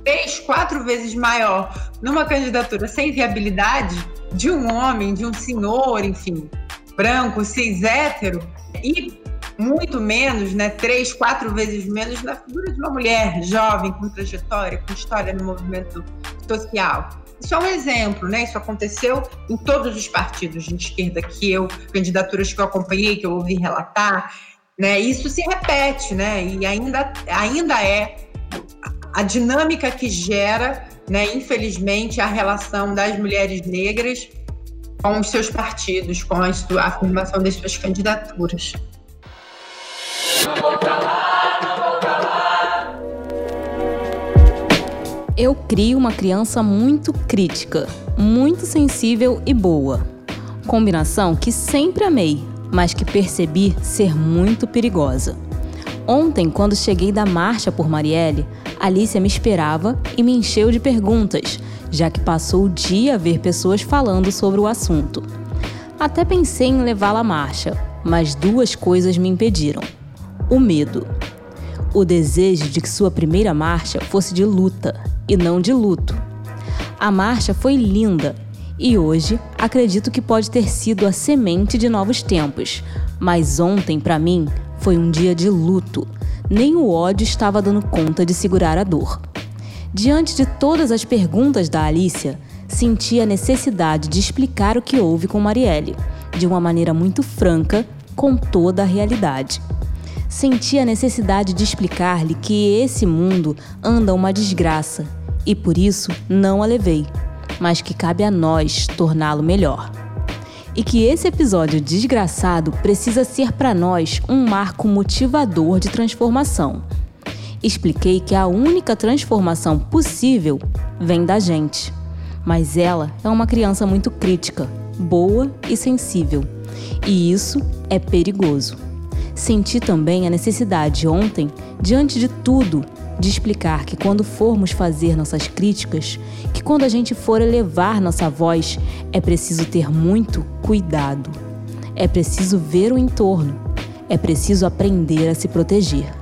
três, quatro vezes maior numa candidatura sem viabilidade de um homem, de um senhor, enfim, branco, cis hétero, e muito menos, né, três, quatro vezes menos na figura de uma mulher jovem, com trajetória, com história no movimento social. Isso é um exemplo, né? Isso aconteceu em todos os partidos de esquerda que eu, candidaturas que eu acompanhei, que eu ouvi relatar, né? Isso se repete, né? E ainda, ainda é a dinâmica que gera, né, infelizmente, a relação das mulheres negras com os seus partidos, com a, afirmação das suas candidaturas. Eu crio uma criança muito crítica, muito sensível e boa. Combinação que sempre amei, mas que percebi ser muito perigosa. Ontem, quando cheguei da marcha por Marielle, Alicia me esperava e me encheu de perguntas, já que passou o dia a ver pessoas falando sobre o assunto. Até pensei em levá-la à marcha, mas duas coisas me impediram: o medo. O desejo de que sua primeira marcha fosse de luta e não de luto. A marcha foi linda e hoje acredito que pode ter sido a semente de novos tempos, mas ontem, para mim, foi um dia de luto. Nem o ódio estava dando conta de segurar a dor. Diante de todas as perguntas da Alicia, senti a necessidade de explicar o que houve com Marielle, de uma maneira muito franca, com toda a realidade. Senti a necessidade de explicar-lhe que esse mundo anda uma desgraça e por isso não a levei, mas que cabe a nós torná-lo melhor e que esse episódio desgraçado precisa ser para nós um marco motivador de transformação. Expliquei que a única transformação possível vem da gente, mas ela é uma criança muito crítica, boa e sensível, e isso é perigoso. Senti também a necessidade ontem, diante de tudo, de explicar que quando formos fazer nossas críticas, que quando a gente for elevar nossa voz, é preciso ter muito cuidado. É preciso ver o entorno. É preciso aprender a se proteger.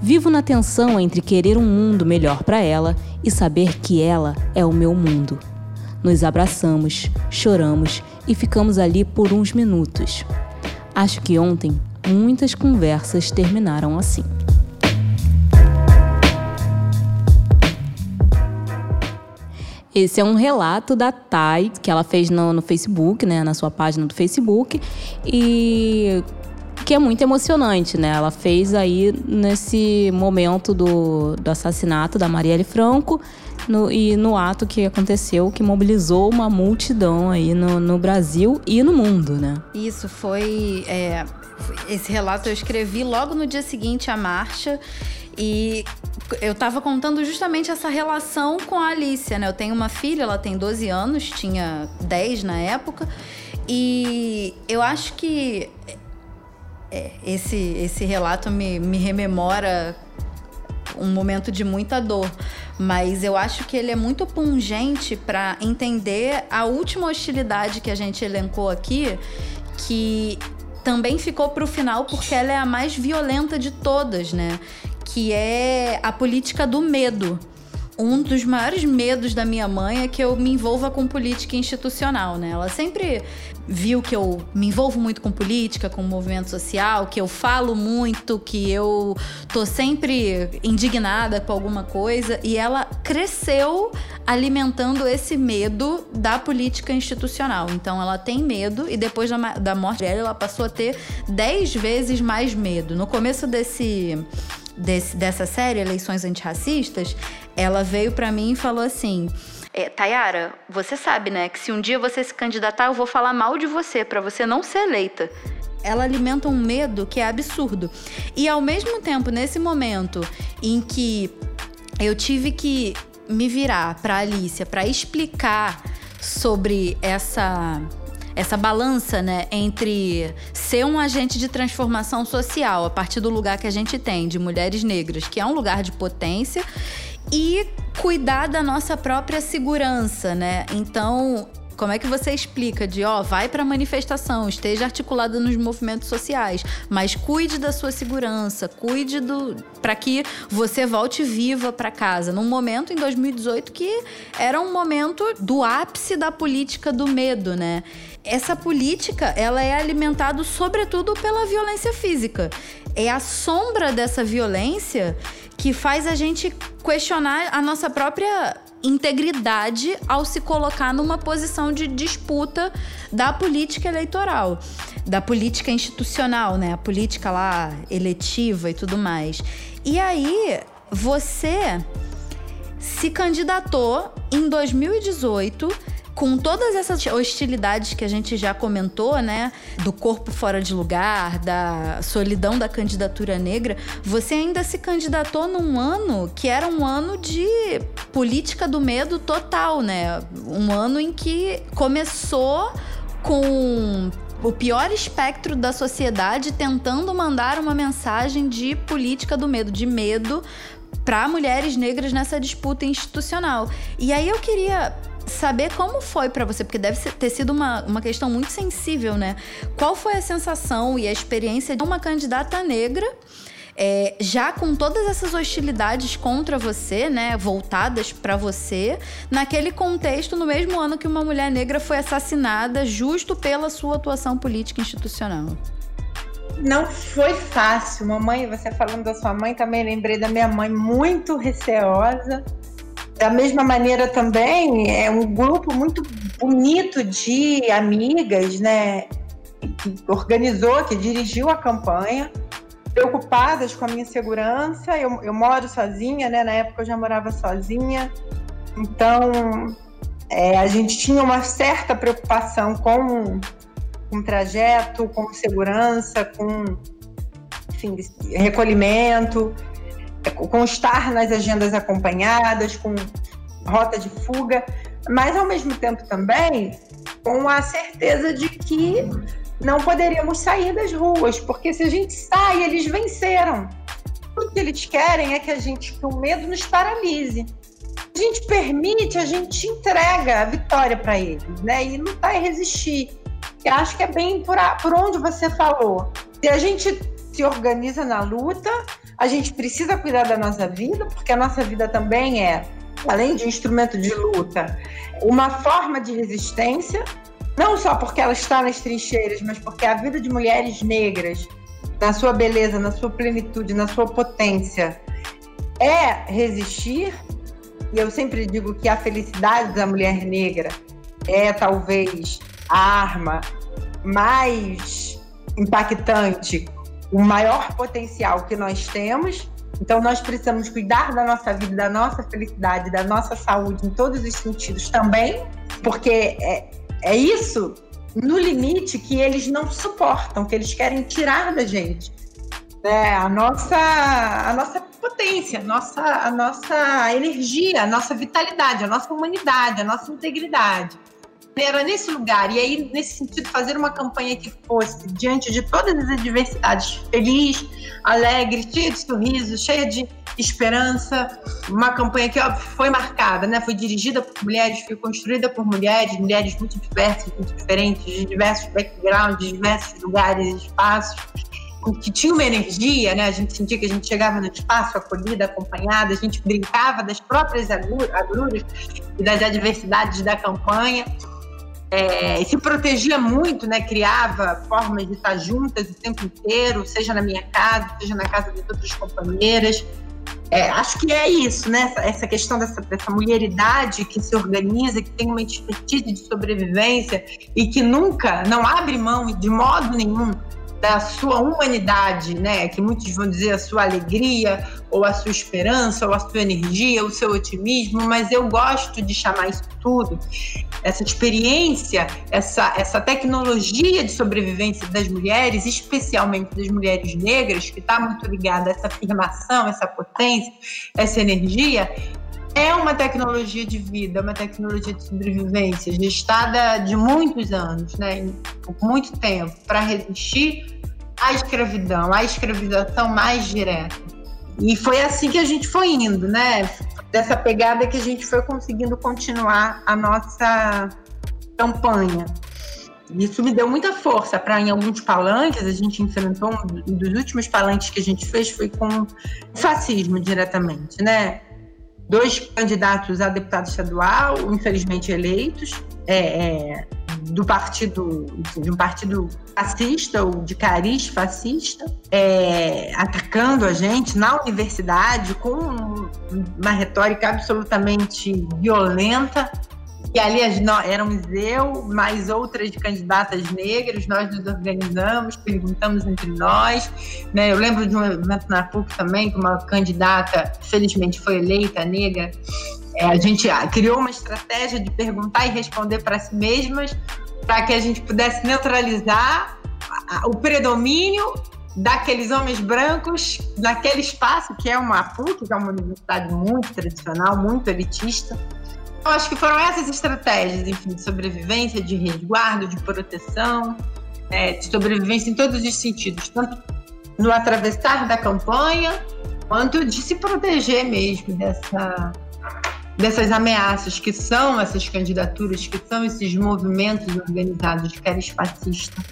Vivo na tensão entre querer um mundo melhor para ela e saber que ela é o meu mundo. Nos abraçamos, choramos e ficamos ali por uns minutos. Acho que ontem muitas conversas terminaram assim. Esse é um relato da Thay, que ela fez no, no Facebook, né, na sua página do Facebook, e que é muito emocionante, né? Ela fez aí nesse momento do, do assassinato da Marielle Franco no, e no ato que aconteceu, que mobilizou uma multidão aí no, no Brasil e no mundo, né? Isso foi. É, esse relato eu escrevi logo no dia seguinte à marcha. E eu estava contando justamente essa relação com a Alicia, né? Eu tenho uma filha, ela tem 12 anos, tinha 10 na época. E eu acho que é, esse, esse relato me, me rememora um momento de muita dor, mas eu acho que ele é muito pungente para entender a última hostilidade que a gente elencou aqui, que também ficou para o final porque ela é a mais violenta de todas, né? que é a política do medo. Um dos maiores medos da minha mãe é que eu me envolva com política institucional, né? Ela sempre viu que eu me envolvo muito com política, com movimento social, que eu falo muito, que eu tô sempre indignada com alguma coisa, e ela cresceu alimentando esse medo da política institucional. Então ela tem medo e depois da, da morte dela ela passou a ter dez vezes mais medo. No começo desse desse, dessa série, Eleições Antirracistas, ela veio para mim e falou assim: é, Tayara, você sabe, né, que se um dia você se candidatar, eu vou falar mal de você, para você não ser eleita. Ela alimenta um medo que é absurdo. E ao mesmo tempo, nesse momento em que eu tive que me virar para Alicia para explicar sobre essa essa balança, né, entre ser um agente de transformação social a partir do lugar que a gente tem de mulheres negras, que é um lugar de potência, e cuidar da nossa própria segurança, né? Então, Como é que você explica de, ó, vai para manifestação, esteja articulada nos movimentos sociais, mas cuide da sua segurança, cuide do para que você volte viva para casa, num momento em 2018 que era um momento do ápice da política do medo, né? Essa política, ela é alimentada sobretudo pela violência física. É a sombra dessa violência que faz a gente questionar a nossa própria integridade ao se colocar numa posição de disputa da política eleitoral, da política institucional, né? A política lá eletiva e tudo mais. E aí, você se candidatou em 2018 com todas essas hostilidades que a gente já comentou, né, do corpo fora de lugar, da solidão da candidatura negra, você ainda se candidatou num ano que era um ano de política do medo total, né? Um ano em que começou com o pior espectro da sociedade tentando mandar uma mensagem de política do medo, de medo para mulheres negras nessa disputa institucional. E aí eu queria saber como foi para você, porque deve ter sido uma, uma questão muito sensível, né? Qual foi a sensação e a experiência de uma candidata negra? É, já com todas essas hostilidades contra você, né, voltadas para você, naquele contexto, no mesmo ano que uma mulher negra foi assassinada, justo pela sua atuação política institucional. Não foi fácil, mamãe. Você falando da sua mãe, também lembrei da minha mãe muito receosa da mesma maneira também, é um grupo muito bonito de amigas, né? Que organizou, que dirigiu a campanha, preocupadas com a minha segurança. Eu, eu moro sozinha, né? Na época eu já morava sozinha. Então, é, a gente tinha uma certa preocupação com, o trajeto, com segurança, com enfim, recolhimento com estar nas agendas acompanhadas, com rota de fuga, mas ao mesmo tempo também com a certeza de que não poderíamos sair das ruas, porque se a gente sai, eles venceram. O que eles querem é que a gente, que o medo nos paralise. A gente permite, a gente entrega a vitória para eles, né? E lutar e resistir. Eu acho que é bem por, a, por onde você falou. Se a gente se organiza na luta, a gente precisa cuidar da nossa vida, porque a nossa vida também é, além de instrumento de luta, uma forma de resistência, não só porque ela está nas trincheiras, mas porque a vida de mulheres negras, na sua beleza, na sua plenitude, na sua potência, é resistir. E eu sempre digo que a felicidade da mulher negra é talvez a arma mais impactante o maior potencial que nós temos. Então, nós precisamos cuidar da nossa vida, da nossa felicidade, da nossa saúde em todos os sentidos também, porque é, é isso, no limite, que eles não suportam, que eles querem tirar da gente. É, a, nossa, a nossa potência, a nossa, a nossa energia, a nossa vitalidade, a nossa humanidade, a nossa integridade era nesse lugar. E aí, nesse sentido, fazer uma campanha que fosse, diante de todas as adversidades, feliz, alegre, cheia de sorrisos, cheia de esperança. Uma campanha que foi marcada, né? foi dirigida por mulheres, foi construída por mulheres, mulheres muito diversas, muito diferentes, de diversos backgrounds, de diversos lugares e espaços que tinha uma energia, né? A gente sentia que a gente chegava no espaço acolhida, acompanhada, a gente brincava das próprias agruras e das adversidades da campanha é, se protegia muito, né? Criava formas de estar juntas o tempo inteiro, seja na minha casa, seja na casa de outras companheiras. É, acho que é isso, né? Essa, essa questão dessa, dessa mulheridade que se organiza, que tem uma expertise de sobrevivência e que nunca, não abre mão de modo nenhum da sua humanidade, né? Que muitos vão dizer a sua alegria, ou a sua esperança, ou a sua energia, o seu otimismo, mas eu gosto de chamar isso tudo, essa experiência, essa, essa tecnologia de sobrevivência das mulheres, especialmente das mulheres negras, que está muito ligada a essa afirmação, essa potência, essa energia, é uma tecnologia de vida, uma tecnologia de sobrevivência gestada de muitos anos, né, muito tempo, para resistir a escravidão, a escravização mais direta. E foi assim que a gente foi indo, né? Dessa pegada que a gente foi conseguindo continuar a nossa campanha. Isso me deu muita força para em alguns palanques, a gente enfrentou um dos últimos palanques que a gente fez foi com fascismo diretamente, né? Dois candidatos a deputado estadual, infelizmente eleitos, é, é, do partido, de um partido fascista ou de cariz fascista, é, atacando a gente na universidade com uma retórica absolutamente violenta e ali éramos eu, mais outras candidatas negras, nós nos organizamos, perguntamos entre nós. Né? Eu lembro de um evento na PUC também, que uma candidata, felizmente foi eleita, negra, é, a gente criou uma estratégia de perguntar e responder para si mesmas, para que a gente pudesse neutralizar o predomínio daqueles homens brancos naquele espaço que é uma PUC, que é uma universidade muito tradicional, muito elitista. Eu acho que foram essas estratégias, enfim, de sobrevivência, de resguardo, de proteção, é, de sobrevivência em todos os sentidos, tanto no atravessar da campanha, quanto de se proteger mesmo dessa, dessas ameaças que são essas candidaturas, que são esses movimentos organizados de cariz fascista.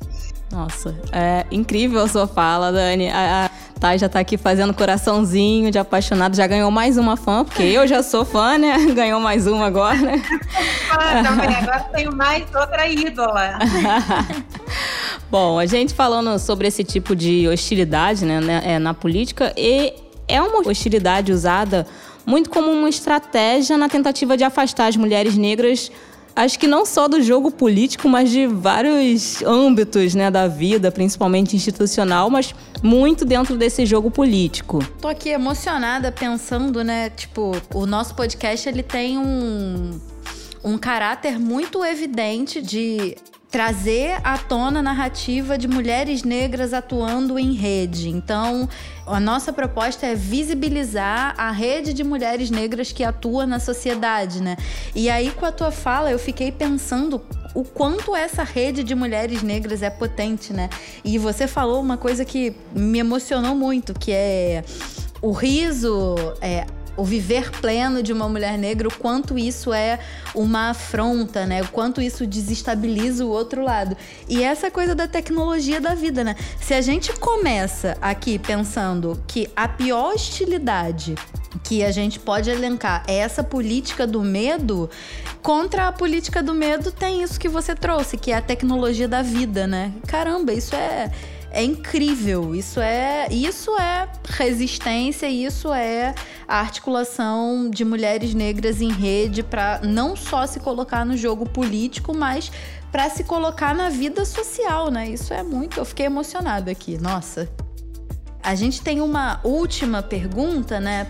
Nossa, é incrível a sua fala, Dani. A, a Thay já tá aqui fazendo coraçãozinho de apaixonado, já ganhou mais uma fã, porque eu já sou fã, né? Ganhou mais uma agora, né? Ah, também, agora tenho mais outra ídola. Bom, a gente falando sobre esse tipo de hostilidade né, né, é, na política, e é uma hostilidade usada muito como uma estratégia na tentativa de afastar as mulheres negras acho que não só do jogo político, mas de vários âmbitos né, da vida, principalmente institucional, mas muito dentro desse jogo político. Tô aqui emocionada pensando, né? Tipo, o nosso podcast ele tem um, um caráter muito evidente de trazer à tona a narrativa de mulheres negras atuando em rede. Então, a nossa proposta é visibilizar a rede de mulheres negras que atua na sociedade, né? E aí, com a tua fala, eu fiquei pensando o quanto essa rede de mulheres negras é potente, né? E você falou uma coisa que me emocionou muito, que é o riso, é, o viver pleno de uma mulher negra, o quanto isso é uma afronta, né? O quanto isso desestabiliza o outro lado. E essa coisa da tecnologia da vida, né? Se a gente começa aqui pensando que a pior hostilidade que a gente pode elencar é essa política do medo, contra a política do medo tem isso que você trouxe, que é a tecnologia da vida, né? Caramba, isso é é incrível. Isso é, isso é resistência, isso é a articulação de mulheres negras em rede para não só se colocar no jogo político, mas para se colocar na vida social, né? Isso é muito. Eu fiquei emocionada aqui. Nossa. A gente tem uma última pergunta, né?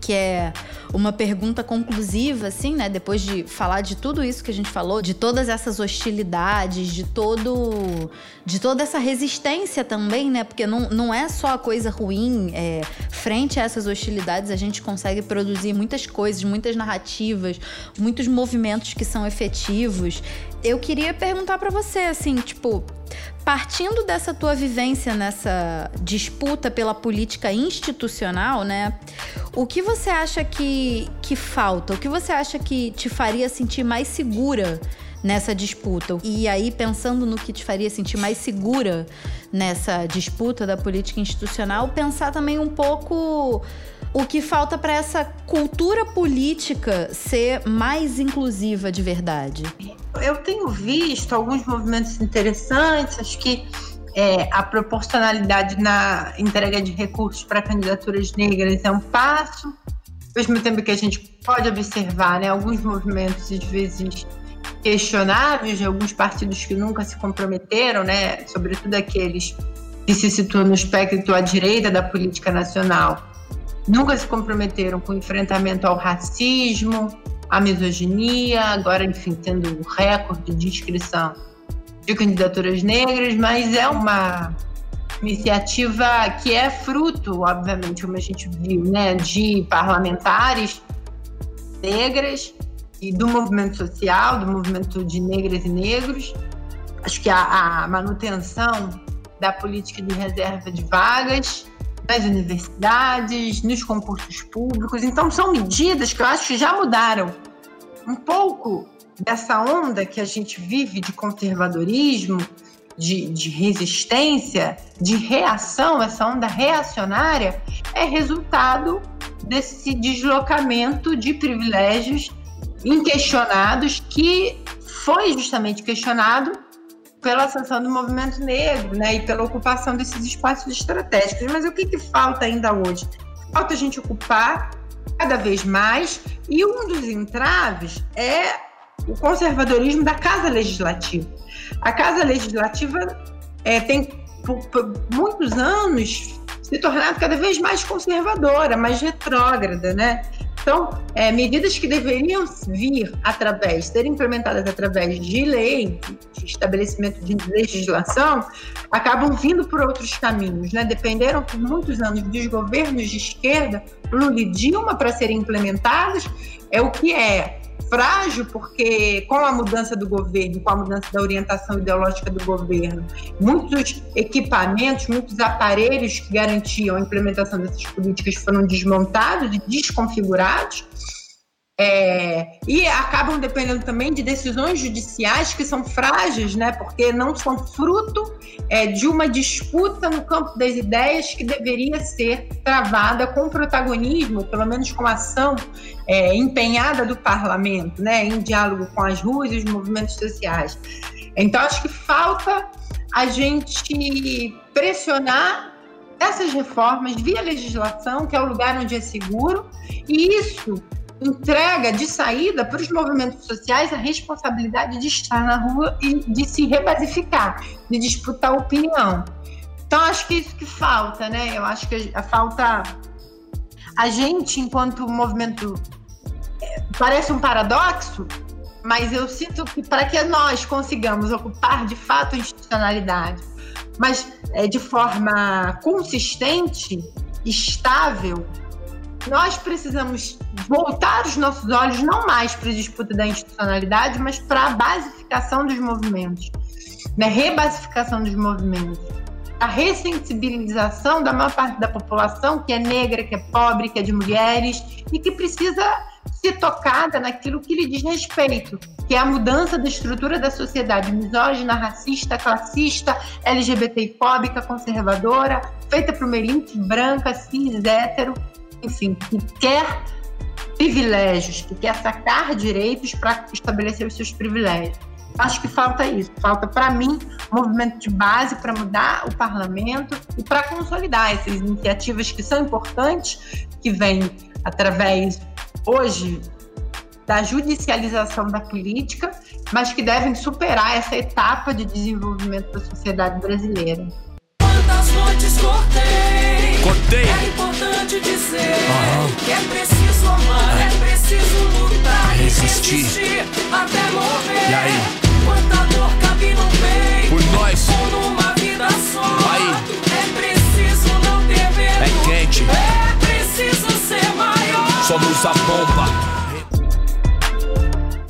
Que é uma pergunta conclusiva, assim, né? Depois de falar de tudo isso que a gente falou, de todas essas hostilidades, de todo. de toda essa resistência também, né? Porque não, não é só a coisa ruim. É, frente a essas hostilidades, a gente consegue produzir muitas coisas, muitas narrativas, muitos movimentos que são efetivos. Eu queria perguntar para você, assim, tipo, partindo dessa tua vivência nessa disputa pela política institucional, né? O que você acha que, que falta? O que você acha que te faria sentir mais segura nessa disputa? E aí, pensando no que te faria sentir mais segura nessa disputa da política institucional, pensar também um pouco o que falta para essa cultura política ser mais inclusiva de verdade? Eu tenho visto alguns movimentos interessantes, acho que é, a proporcionalidade na entrega de recursos para candidaturas negras é um passo, ao mesmo tempo que a gente pode observar né, alguns movimentos, às vezes, questionáveis de alguns partidos que nunca se comprometeram, né, sobretudo aqueles que se situam no espectro à direita da política nacional, nunca se comprometeram com o enfrentamento ao racismo, à misoginia, agora, enfim, tendo o recorde de inscrição de candidaturas negras, mas é uma iniciativa que é fruto, obviamente, como a gente viu, né, de parlamentares negras e do movimento social, do movimento de negras e negros. Acho que a, a manutenção da política de reserva de vagas nas universidades, nos concursos públicos. Então, são medidas que eu acho que já mudaram um pouco dessa onda que a gente vive de conservadorismo, de, de, resistência, de reação, essa onda reacionária, é resultado desse deslocamento de privilégios inquestionados que foi justamente questionado pela ascensão do movimento negro né, e pela ocupação desses espaços estratégicos. Mas o que, que falta ainda hoje? Falta a gente ocupar cada vez mais, e um dos entraves é o conservadorismo da Casa Legislativa. A Casa Legislativa é, tem, por, por muitos anos, se tornado cada vez mais conservadora, mais retrógrada, né? Então, é, medidas que deveriam vir através, ser implementadas através de lei, de estabelecimento de legislação, acabam vindo por outros caminhos, né? Dependeram por muitos anos dos governos de esquerda, Lula e Dilma, para serem implementadas. É o que é frágil, porque com a mudança do governo, com a mudança da orientação ideológica do governo, muitos equipamentos, muitos aparelhos que garantiam a implementação dessas políticas foram desmontados e desconfigurados. É, e acabam dependendo também de decisões judiciais que são frágeis, né, porque não são fruto é, de uma disputa no campo das ideias que deveria ser travada com protagonismo, pelo menos com ação é, empenhada do parlamento, né, em diálogo com as ruas e os movimentos sociais. Então, acho que falta a gente pressionar essas reformas via legislação, que é o lugar onde é seguro, e isso entrega de saída para os movimentos sociais a responsabilidade de estar na rua e de se rebasificar, de disputar opinião. Então, acho que isso que falta, né? Eu acho que a falta. A gente, enquanto movimento. É, parece um paradoxo, mas eu sinto que para que nós consigamos ocupar de fato a institucionalidade, mas é, de forma consistente, estável, nós precisamos voltar os nossos olhos não mais para a disputa da institucionalidade, mas para a basificação dos movimentos, né? rebasificação dos movimentos, a ressensibilização da maior parte da população que é negra, que é pobre, que é de mulheres e que precisa ser tocada naquilo que lhe diz respeito, que é a mudança da estrutura da sociedade misógina, racista, classista, LGBTfóbica, conservadora, feita por uma elite branca, cis, hétero, enfim, que quer privilégios, que quer sacar direitos para estabelecer os seus privilégios. Acho que falta isso. Falta, para mim, um movimento de base para mudar o parlamento e para consolidar essas iniciativas que são importantes, que vêm através, hoje, da judicialização da política, mas que devem superar essa etapa de desenvolvimento da sociedade brasileira. Quantas noites cortei, cortei. É importante dizer uhum. que é preciso amar, é, é preciso lutar, resistir, resistir até morrer. E aí? Quanta dor cabe no peito, por nós, ou numa vida só. Aí. É preciso não ter medo, é quente, é preciso ser maior. Somos a bomba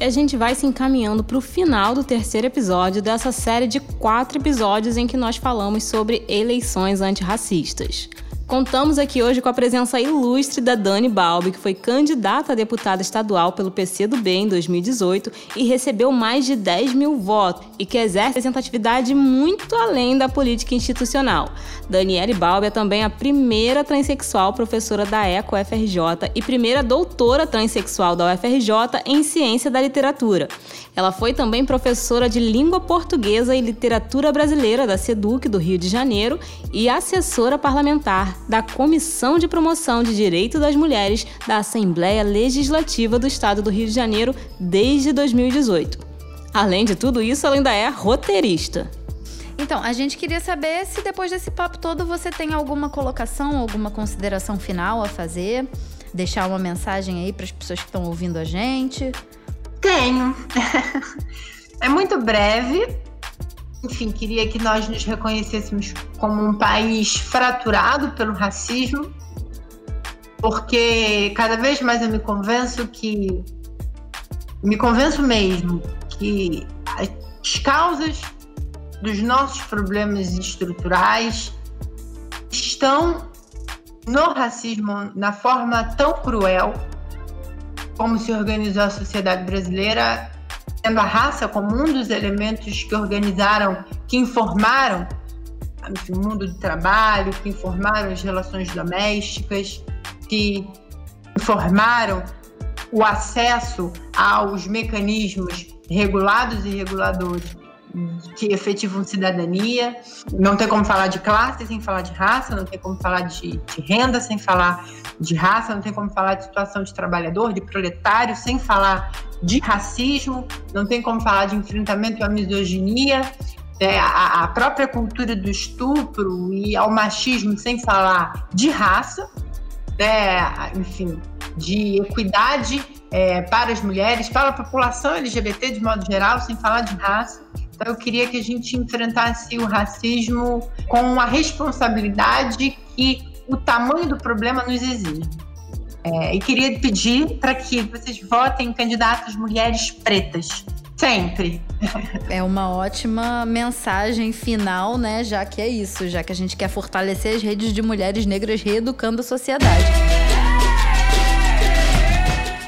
a gente vai se encaminhando para o final do terceiro episódio dessa série de quatro episódios em que nós falamos sobre eleições antirracistas. Contamos aqui hoje com a presença ilustre da Dani Balbi, que foi candidata a deputada estadual pelo PCdoB em 2018 e recebeu mais de 10 mil votos e que exerce representatividade muito além da política institucional. Daniele Balbi é também a primeira transexual professora da ECO UFRJ e primeira doutora transexual da UFRJ em ciência da literatura. Ela foi também professora de língua portuguesa e literatura brasileira da SEDUC do Rio de Janeiro e assessora parlamentar da Comissão de Promoção de Direito das Mulheres da Assembleia Legislativa do Estado do Rio de Janeiro desde 2018. Além de tudo isso, ela ainda é roteirista. Então, a gente queria saber se depois desse papo todo você tem alguma colocação, alguma consideração final a fazer, deixar uma mensagem aí para as pessoas que estão ouvindo a gente. Tenho. é muito breve, enfim, queria que nós nos reconhecêssemos como um país fraturado pelo racismo, porque cada vez mais eu me convenço que me convenço mesmo que as causas dos nossos problemas estruturais estão no racismo na forma tão cruel como se organizou a sociedade brasileira tendo a raça como um dos elementos que organizaram, que informaram enfim, o mundo do trabalho, que informaram as relações domésticas, que informaram o acesso aos mecanismos regulados e reguladores que efetivam cidadania. Não tem como falar de classe sem falar de raça, não tem como falar de, de, renda sem falar de raça, não tem como falar de situação de trabalhador, de proletário, sem falar de racismo, não tem como falar de enfrentamento à misoginia, é, a, a própria cultura do estupro e ao machismo, sem falar de raça, né, enfim, de equidade é, para as mulheres, para a população LGBT de modo geral, sem falar de raça. Então, eu queria que a gente enfrentasse o racismo com a responsabilidade que o tamanho do problema nos exige. É, e queria pedir para que vocês votem em candidatas mulheres pretas. Sempre. É uma ótima mensagem final, né? Já que é isso, já que a gente quer fortalecer as redes de mulheres negras reeducando a sociedade.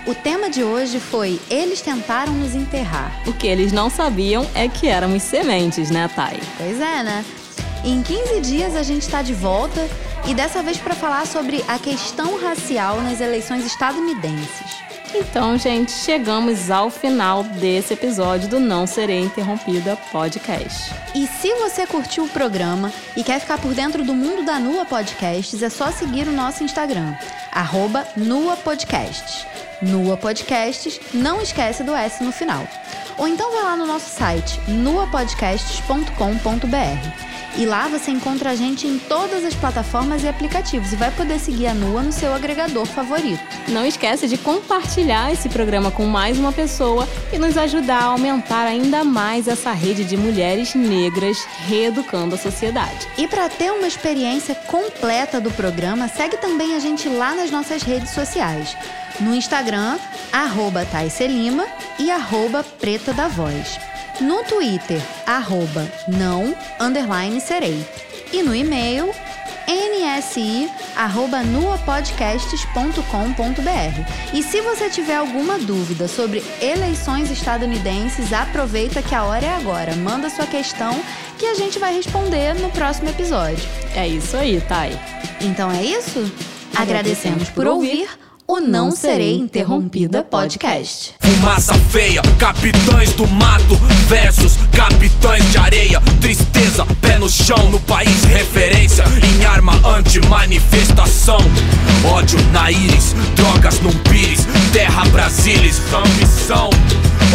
O tema de hoje foi Eles tentaram nos enterrar. O que eles não sabiam é que éramos sementes, né, Thay? Pois é, né? Em 15 dias a gente está de volta e dessa vez para falar sobre a questão racial nas eleições estadunidenses. Então, gente, chegamos ao final desse episódio do Não Serei Interrompida podcast. E se você curtiu o programa e quer ficar por dentro do mundo da Nua Podcasts, é só seguir o nosso Instagram, arroba Nua Podcasts. Nua Podcasts, não esquece do S no final. Ou então vai lá no nosso site, nuapodcasts.com.br. E lá você encontra a gente em todas as plataformas e aplicativos e vai poder seguir a Nua no seu agregador favorito. Não esquece de compartilhar esse programa com mais uma pessoa e nos ajudar a aumentar ainda mais essa rede de mulheres negras reeducando a sociedade. E para ter uma experiência completa do programa, segue também a gente lá nas nossas redes sociais no Instagram, arroba Lima e arroba Preta da Voz. No Twitter, arroba não, underline serei. E no e-mail, nsi@nuapodcasts.com.br. E se você tiver alguma dúvida sobre eleições estadunidenses, aproveita que a hora é agora. Manda sua questão que a gente vai responder no próximo episódio. É isso aí, Thay. Então é isso? Agradecemos por ouvir o Não Serei Interrompida podcast. Fumaça feia, capitães do mato versus capitães de areia. Tristeza, pé no chão, no país referência em arma anti-manifestação. Ódio na íris, drogas num pires, terra brasilis, ambição.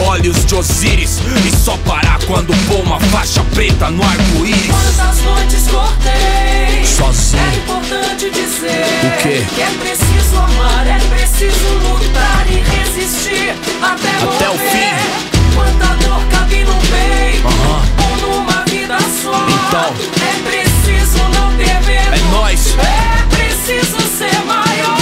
Olhos de Osíris E só parar quando pôr uma faixa preta no arco-íris Quantas noites cortei Sozinho É importante dizer O quê? Que é preciso amar, é preciso lutar e resistir até, até o fim. Quanta dor cabe no peito, ou numa vida só. Então, é preciso não ter medo. É nós. É preciso ser maior.